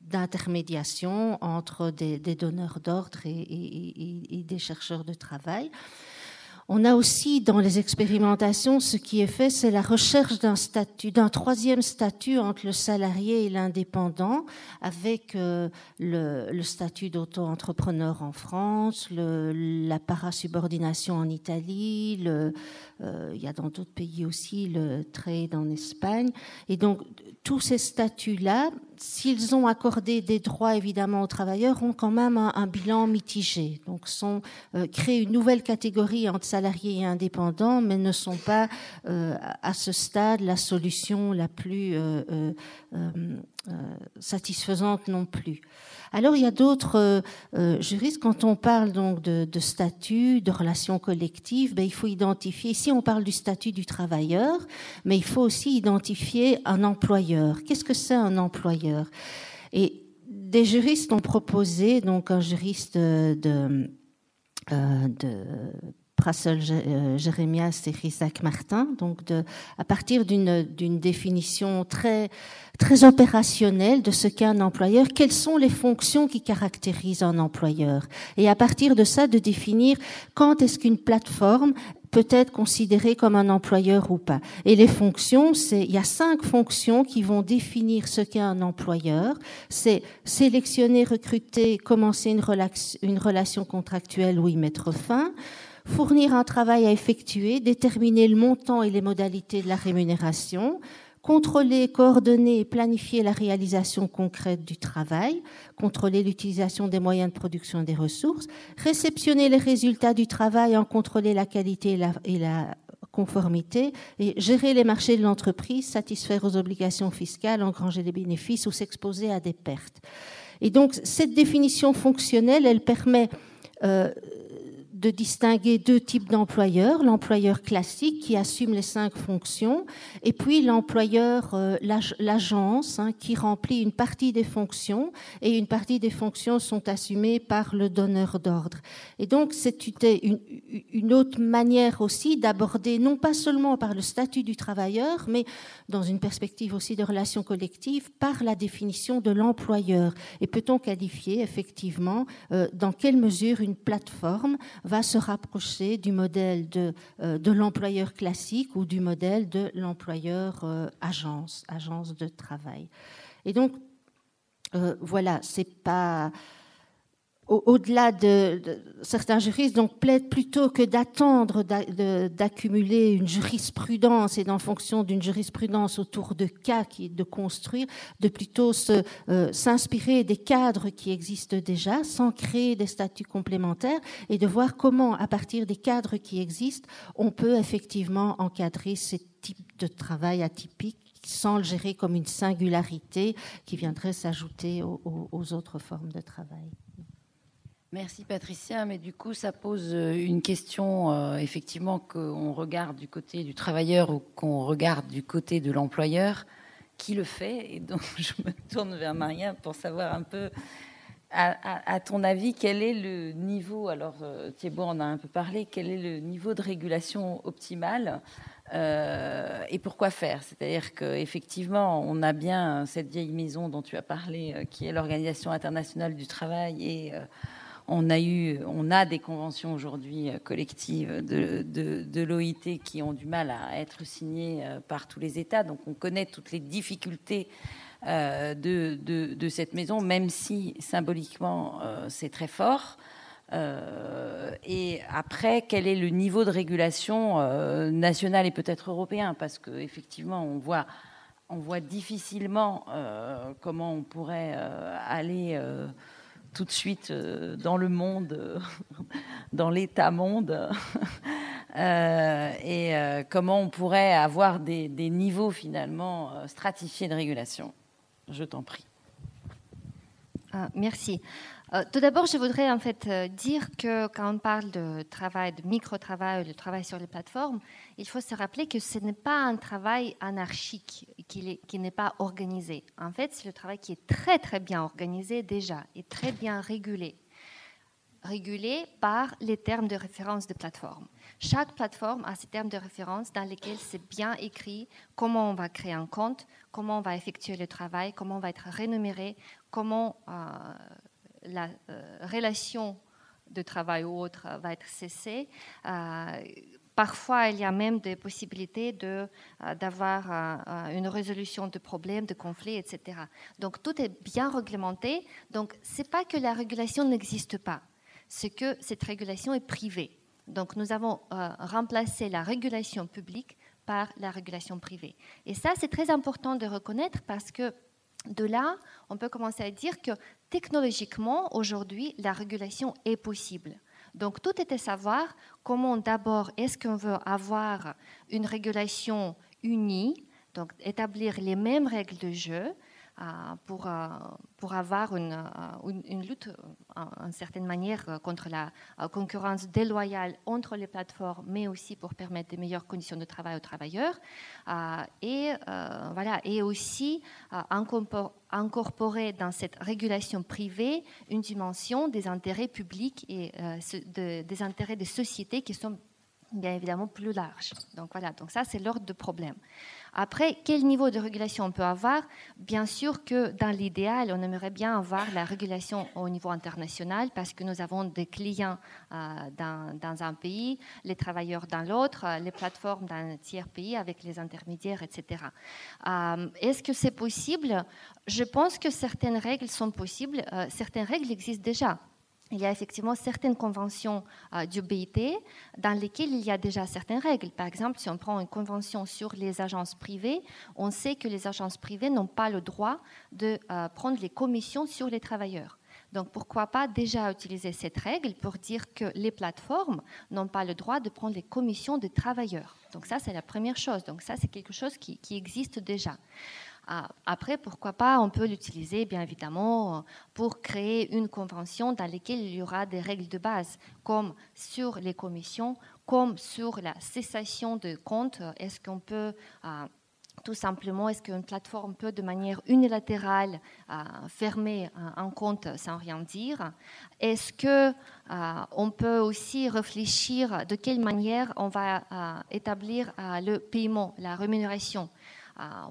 d'intermédiation entre des, donneurs d'ordre et, des chercheurs de travail. On a aussi dans les expérimentations, ce qui est fait, c'est la recherche d'un statut, d'un troisième statut entre le salarié et l'indépendant, avec euh, le, statut d'auto-entrepreneur en France, la parasubordination en Italie, euh, il y a dans d'autres pays aussi le trade en Espagne. Et donc, tous ces statuts-là, s'ils ont accordé des droits évidemment aux travailleurs, ont quand même un, bilan mitigé. Donc, sont euh, créent une nouvelle catégorie entre salariés et indépendants, mais ne sont pas euh, à ce stade la solution la plus satisfaisante non plus. Alors il y a d'autres euh, euh, juristes, quand on parle donc de, de statut, de relations collectives, ben, il faut identifier, ici on parle du statut du travailleur, mais il faut aussi identifier un employeur. Qu'est-ce que c'est un employeur? Et des juristes ont proposé, donc un juriste de, euh, de Prassel euh, Jérémias et Isaac Martin, donc de, à partir d'une définition très, très opérationnelle de ce qu'est un employeur, quelles sont les fonctions qui caractérisent un employeur, et à partir de ça de définir quand est-ce qu'une plateforme peut être considérée comme un employeur ou pas. Et les fonctions, c'est il y a cinq fonctions qui vont définir ce qu'est un employeur. C'est sélectionner, recruter, commencer une, une relation contractuelle ou y mettre fin fournir un travail à effectuer, déterminer le montant et les modalités de la rémunération, contrôler, coordonner et planifier la réalisation concrète du travail, contrôler l'utilisation des moyens de production des ressources, réceptionner les résultats du travail, en contrôler la qualité et la, conformité, et gérer les marchés de l'entreprise, satisfaire aux obligations fiscales, engranger des bénéfices ou s'exposer à des pertes. Et donc, cette définition fonctionnelle, elle permet euh, de distinguer deux types d'employeurs, l'employeur classique qui assume les cinq fonctions, et puis l'employeur, euh, l'agence, hein, qui remplit une partie des fonctions, et une partie des fonctions sont assumées par le donneur d'ordre. Et donc c'est une, autre manière aussi d'aborder, non pas seulement par le statut du travailleur, mais dans une perspective aussi de relations collectives, par la définition de l'employeur. Et peut-on qualifier effectivement euh, dans quelle mesure une plateforme va se rapprocher du modèle de, euh, de l'employeur classique ou du modèle de l'employeur euh, agence, agence de travail. Et donc, euh, voilà, c'est pas au-delà de, certains juristes donc plaident plutôt que d'attendre d'accumuler une jurisprudence et d'en fonction d'une jurisprudence autour de cas qui de construire de plutôt euh, s'inspirer des cadres qui existent déjà sans créer des statuts complémentaires et de voir comment à partir des cadres qui existent on peut effectivement encadrer ce type de travail atypique sans le gérer comme une singularité qui viendrait s'ajouter aux autres formes de travail. Merci Patricia, mais du coup ça pose euh, une question euh, effectivement qu'on regarde du côté du travailleur ou qu'on regarde du côté de l'employeur, qui le fait? Et donc je me tourne vers Maria pour savoir un peu, à, ton avis, quel est le niveau? Alors euh, Thibault en a un peu parlé, quel est le niveau de régulation optimal et pourquoi faire? C'est-à-dire qu'effectivement, on a bien cette vieille maison dont tu as parlé, qui est l'Organisation internationale du travail et on a, eu, on a des conventions aujourd'hui euh, collectives de, de, l'OIT qui ont du mal à être signées euh, par tous les États. Donc on connaît toutes les difficultés euh, de, de, cette maison, même si symboliquement c'est très fort. et après, quel est le niveau de régulation national et peut-être européen? Parce qu'effectivement, on voit, on voit difficilement comment on pourrait aller tout de suite dans le monde, dans l'état monde, et comment on pourrait avoir des, des niveaux finalement stratifiés de régulation. Je t'en prie. Ah, merci. Euh, tout d'abord, je voudrais en fait euh, dire que quand on parle de travail, de micro-travail, de travail sur les plateformes, il faut se rappeler que ce n'est pas un travail anarchique qui, n'est pas organisé. En fait, c'est le travail qui est très très bien organisé déjà et très bien régulé régulé par les termes de référence de plateforme. Chaque plateforme a ses termes de référence dans lesquels c'est bien écrit comment on va créer un compte, comment on va effectuer le travail, comment on va être rémunéré, comment euh, la euh, relation de travail ou autre va être cessée. Euh, parfois, il y a même des possibilités de, d'avoir une résolution de problèmes, de conflits, etc. Donc, tout est bien réglementé. Donc, ce n'est pas que la régulation n'existe pas, c'est que cette régulation est privée. Donc, nous avons remplacé la régulation publique par la régulation privée. Et ça, c'est très important de reconnaître parce que de là, on peut commencer à dire que technologiquement, aujourd'hui, la régulation est possible. Donc, tout à savoir comment d'abord est-ce qu'on veut avoir une régulation unie, donc établir les mêmes règles de jeu, pour, euh, pour avoir une, euh, une, lutte, en certaine manière, contre la concurrence déloyale entre les plateformes, mais aussi pour permettre des meilleures conditions de travail aux travailleurs. et, voilà, et aussi incorporer dans cette régulation privée une dimension des intérêts publics et des intérêts des sociétés qui sont bien évidemment plus larges. Donc voilà, donc ça c'est l'ordre de problème. Après, quel niveau de régulation on peut avoir? Bien sûr que dans l'idéal, on aimerait bien avoir la régulation au niveau international parce que nous avons des clients euh, dans, un pays, les travailleurs dans l'autre, euh, les plateformes dans un tiers pays avec les intermédiaires, etc. Euh, est-ce que c'est possible? Je pense que certaines règles sont possibles. certaines règles existent déjà il y a effectivement certaines conventions euh, du BIT dans lesquelles il y a déjà certaines règles. Par exemple, si on prend une convention sur les agences privées, on sait que les agences privées n'ont pas le droit de euh, prendre les commissions sur les travailleurs. Donc pourquoi pas déjà utiliser cette règle pour dire que les plateformes n'ont pas le droit de prendre les commissions des travailleurs? Donc ça, c'est la première chose. Donc ça, c'est quelque chose qui, qui existe déjà. Ah, après, pourquoi pas, on peut l'utiliser, bien évidemment, pour créer une convention dans laquelle il y aura des règles de base, comme sur les commissions, comme sur la cessation de compte. Est-ce qu'on peut... Ah, tout simplement, est-ce qu'une plateforme peut de manière unilatérale ah, fermer un compte sans rien dire? Est-ce que on peut aussi réfléchir de quelle manière on va établir le paiement, la rémunération? euh,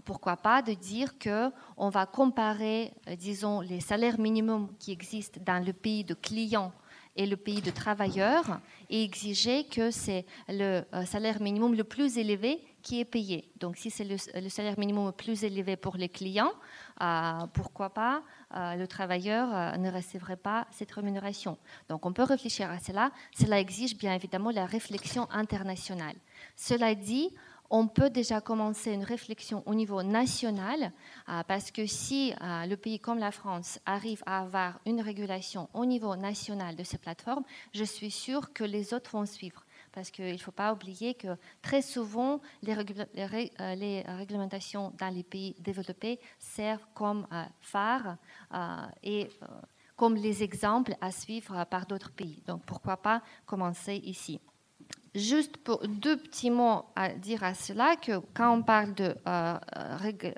pourquoi pas de dire que on va comparer, euh, disons, les salaires minimums qui existent dans le pays de client et le pays de travailleurs et exiger que c'est le euh, salaire minimum le plus élevé qui est payé. Donc, si c'est le, salaire minimum le plus élevé pour les clients, pourquoi pas le travailleur ne recevrait pas cette rémunération Donc, on peut réfléchir à cela. Cela exige bien évidemment la réflexion internationale. Cela dit, on peut déjà commencer une réflexion au niveau national, euh, parce que si euh, le pays comme la France arrive à avoir une régulation au niveau national de ces plateformes, je suis sûre que les autres vont suivre. Parce qu'il ne faut pas oublier que très souvent, les, euh, réglementations dans les pays développés servent comme phare et comme les exemples à suivre par d'autres pays. Donc pourquoi pas commencer ici Juste deux petits mots à dire à cela, que quand on parle de euh,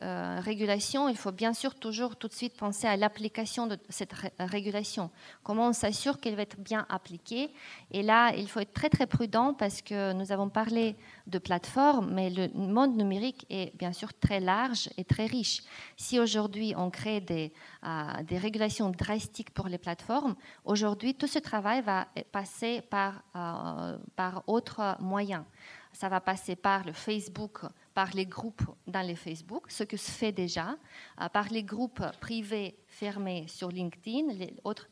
euh, régulation, il faut bien sûr toujours tout de suite penser à l'application de cette régulation. Comment on s'assure qu'elle va être bien appliquée Et là, il faut être très très prudent parce que nous avons parlé de plateformes, mais le monde numérique est bien sûr très large et très riche. Si aujourd'hui on crée des, euh, régulations drastiques pour les plateformes, aujourd'hui tout ce travail va passer par, euh, par moyens. Ça va passer par le Facebook, par les groupes dans les Facebook, ce que se fait déjà, euh, par les groupes privés fermés sur LinkedIn, les autres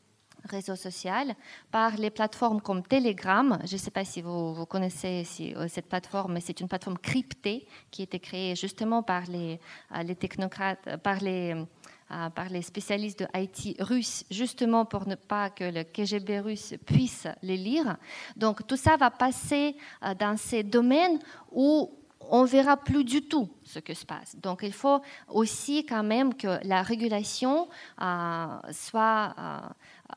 réseau social, par les plateformes comme Telegram. Je ne sais pas si vous, connaissez euh, cette plateforme, mais c'est une plateforme cryptée qui a été créée justement par les, euh, technocrates, par les, par les spécialistes de IT russes, justement pour ne pas que le KGB russe puisse les lire. Donc tout ça va passer dans ces domaines où on verra plus du tout ce que se passe. Donc il faut aussi quand même que la régulation soit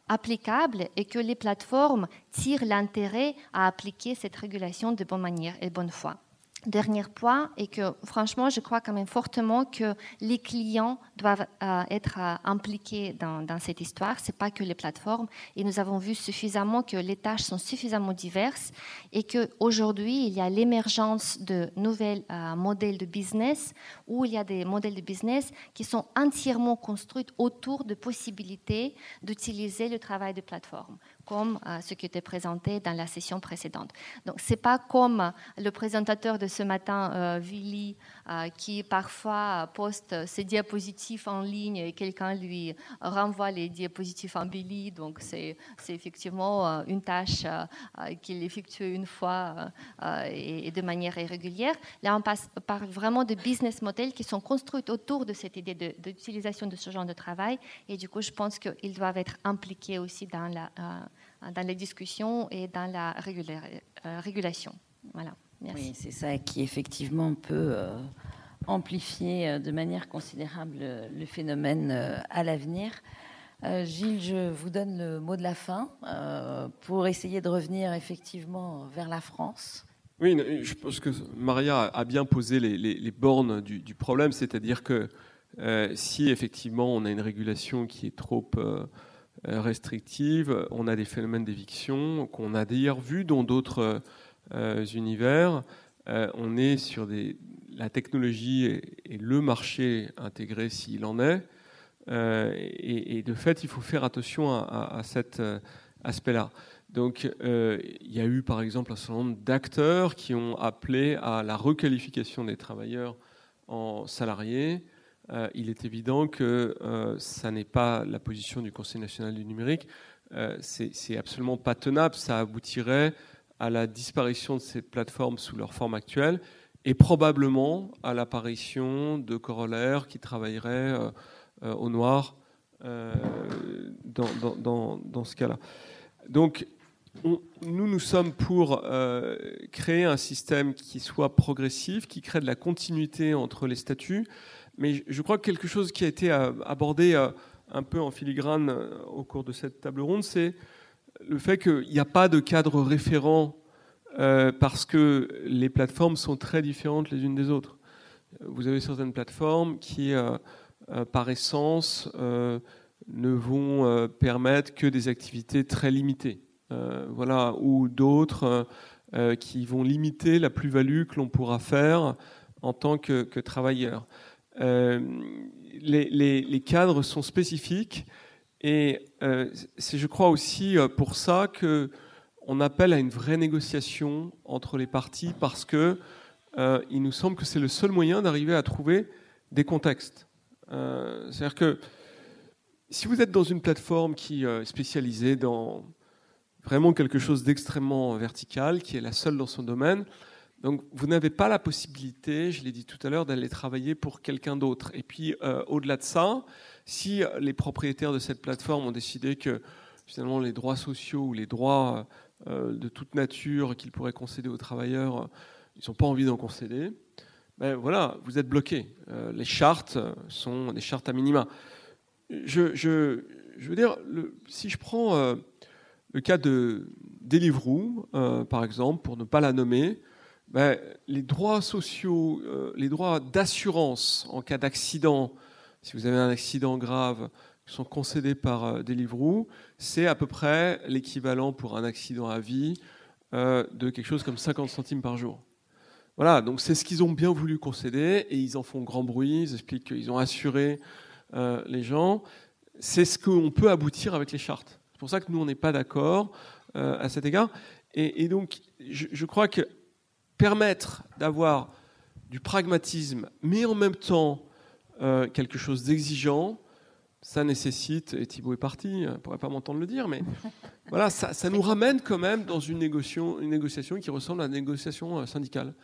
applicable et que les plateformes tirent l'intérêt à appliquer cette régulation de bonne manière et bonne foi. Dernier point est que franchement, je crois quand même fortement que les clients doivent euh, être euh, impliqués dans, cette histoire. C'est pas que les plateformes. Et nous avons vu suffisamment que les tâches sont suffisamment diverses et que aujourd'hui il y a l'émergence de nouvelles euh, modèles de business où il y a des modèles de business qui sont entièrement construits autour de possibilités d'utiliser le travail de plateforme comme euh, ce qui était présenté dans la session précédente. Donc, ce n'est pas comme le présentateur de ce matin, euh, Willy, euh, qui parfois poste ses diapositives en ligne et quelqu'un lui renvoie les diapositives en Billy. Donc, c'est effectivement une tâche qu'il effectue une fois et, de manière irrégulière. Là, on passe, parle vraiment de business models qui sont construits autour de cette idée d'utilisation de, de, ce genre de travail. Et du coup, je pense qu'ils doivent être impliqués aussi dans la dans les discussions et dans la euh, régulation. Voilà. Merci. Oui, c'est ça qui effectivement peut euh, amplifier euh, de manière considérable le phénomène à l'avenir. Gilles, je vous donne le mot de la fin pour essayer de revenir effectivement vers la France. Oui, je pense que Maria a bien posé les, bornes du, du problème, c'est-à-dire que si effectivement on a une régulation qui est trop euh, restrictive. On a des phénomènes d'éviction qu'on a d'ailleurs vu dans d'autres euh, univers. Euh, on est sur la technologie et, le marché intégré s'il en est. Et, de fait, il faut faire attention à, cet aspect-là. Donc, il y a eu par exemple un certain nombre d'acteurs qui ont appelé à la requalification des travailleurs en salariés. Euh, il est évident que euh, ça n'est pas la position du Conseil national du numérique. Euh, c'est absolument pas tenable. Ça aboutirait à la disparition de ces plateformes sous leur forme actuelle et probablement à l'apparition de corollaires qui travailleraient au noir dans, ce cas-là. Donc, nous, nous sommes pour créer un système qui soit progressif, qui crée de la continuité entre les statuts, mais je crois que quelque chose qui a été euh, abordé euh, un peu en filigrane euh, au cours de cette table ronde, c'est le fait qu'il n'y a pas de cadre référent parce que les plateformes sont très différentes les unes des autres. Vous avez certaines plateformes qui, par essence, ne vont permettre que des activités très limitées. voilà, ou d'autres qui vont limiter la plus-value que l'on pourra faire en tant que, que travailleur. Euh, les, cadres sont spécifiques et euh, c'est, je crois, aussi euh, pour ça que on appelle à une vraie négociation entre les parties parce que il nous semble que c'est le seul moyen d'arriver à trouver des contextes. c'est-à-dire que si vous êtes dans une plateforme qui est spécialisée dans vraiment quelque chose d'extrêmement vertical, qui est la seule dans son domaine, donc vous n'avez pas la possibilité, je l'ai dit tout à l'heure, d'aller travailler pour quelqu'un d'autre. Et puis euh, au-delà de ça, si les propriétaires de cette plateforme ont décidé que finalement les droits sociaux ou les droits euh, de toute nature qu'ils pourraient concéder aux travailleurs, ils n'ont pas envie d'en concéder, ben voilà, vous êtes bloqué. Euh, les chartes sont des chartes à minima. Je, veux dire, si je prends le cas de Deliveroo, par exemple, pour ne pas la nommer, ben, les droits sociaux, euh, les droits d'assurance en cas d'accident, si vous avez un accident grave, qui sont concédés par euh, Deliveroo, c'est à peu près l'équivalent pour un accident à vie euh, de quelque chose comme 50 centimes par jour. Voilà, donc c'est ce qu'ils ont bien voulu concéder et ils en font grand bruit, ils expliquent qu'ils ont assuré les gens. C'est ce qu'on peut aboutir avec les chartes. C'est pour ça que nous, on n'est pas d'accord à cet égard. Et, donc, je crois que permettre d'avoir du pragmatisme, mais en même temps euh, quelque chose d'exigeant, ça nécessite, et Thibault est parti, ne pourrait pas m'entendre le dire, mais voilà, ça, ça, nous ramène quand même dans une négociation, une négociation qui ressemble à une négociation syndicale.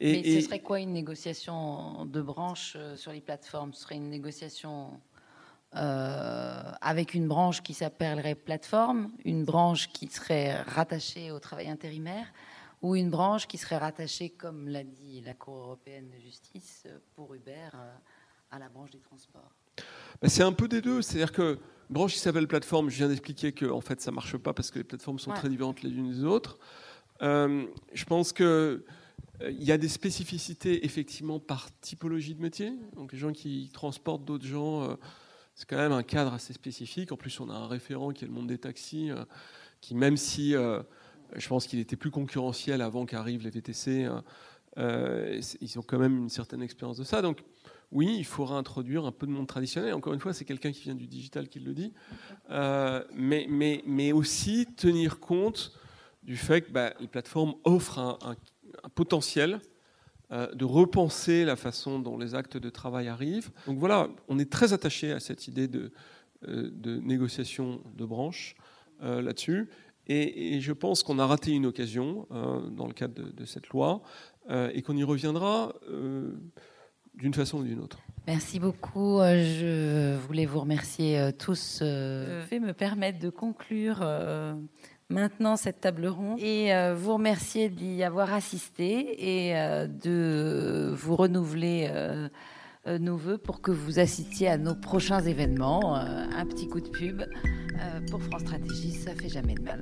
Et, mais ce serait quoi une négociation de branche sur les plateformes? Ce serait une négociation euh, avec une branche qui s'appellerait plateforme, une branche qui serait rattachée au travail intérimaire, ou une branche qui serait rattachée, comme l'a dit la Cour européenne de justice, pour Uber, euh, à la branche des transports bah, C'est un peu des deux. C'est-à-dire que branche qui s'appelle plateforme, je viens d'expliquer que en fait, ça ne marche pas parce que les plateformes sont très différentes les unes des autres. Euh, je pense que il y a des spécificités effectivement par typologie de métier. Donc les gens qui transportent d'autres gens c'est quand même un cadre assez spécifique. En plus, on a un référent qui est le monde des taxis, euh, qui même si euh, je pense qu'il était plus concurrentiel avant qu'arrivent les VTC, euh, ils ont quand même une certaine expérience de ça. Donc oui, il faudra introduire un peu de monde traditionnel. Encore une fois, c'est quelqu'un qui vient du digital qui le dit. mais, mais, aussi tenir compte du fait que bah, les plateformes offrent un, potentiel euh, de repenser la façon dont les actes de travail arrivent. Donc voilà, on est très attaché à cette idée de, euh, négociation de branche euh, là-dessus. Et, je pense qu'on a raté une occasion dans le cadre de, cette loi et qu'on y reviendra d'une façon ou d'une autre. Merci beaucoup. Je voulais vous remercier tous. Je vais me permettre de conclure maintenant cette table ronde et euh, vous remercier d'y avoir assisté et euh, de vous renouveler euh, nos voeux pour que vous assistiez à nos prochains événements. un petit coup de pub pour France Stratégie, ça fait jamais de mal.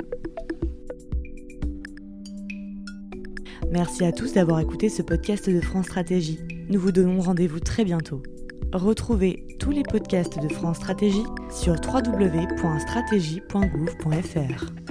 Merci à tous d'avoir écouté ce podcast de France Stratégie. Nous vous donnons rendez-vous très bientôt. Retrouvez tous les podcasts de France Stratégie sur www.stratégie.gouv.fr.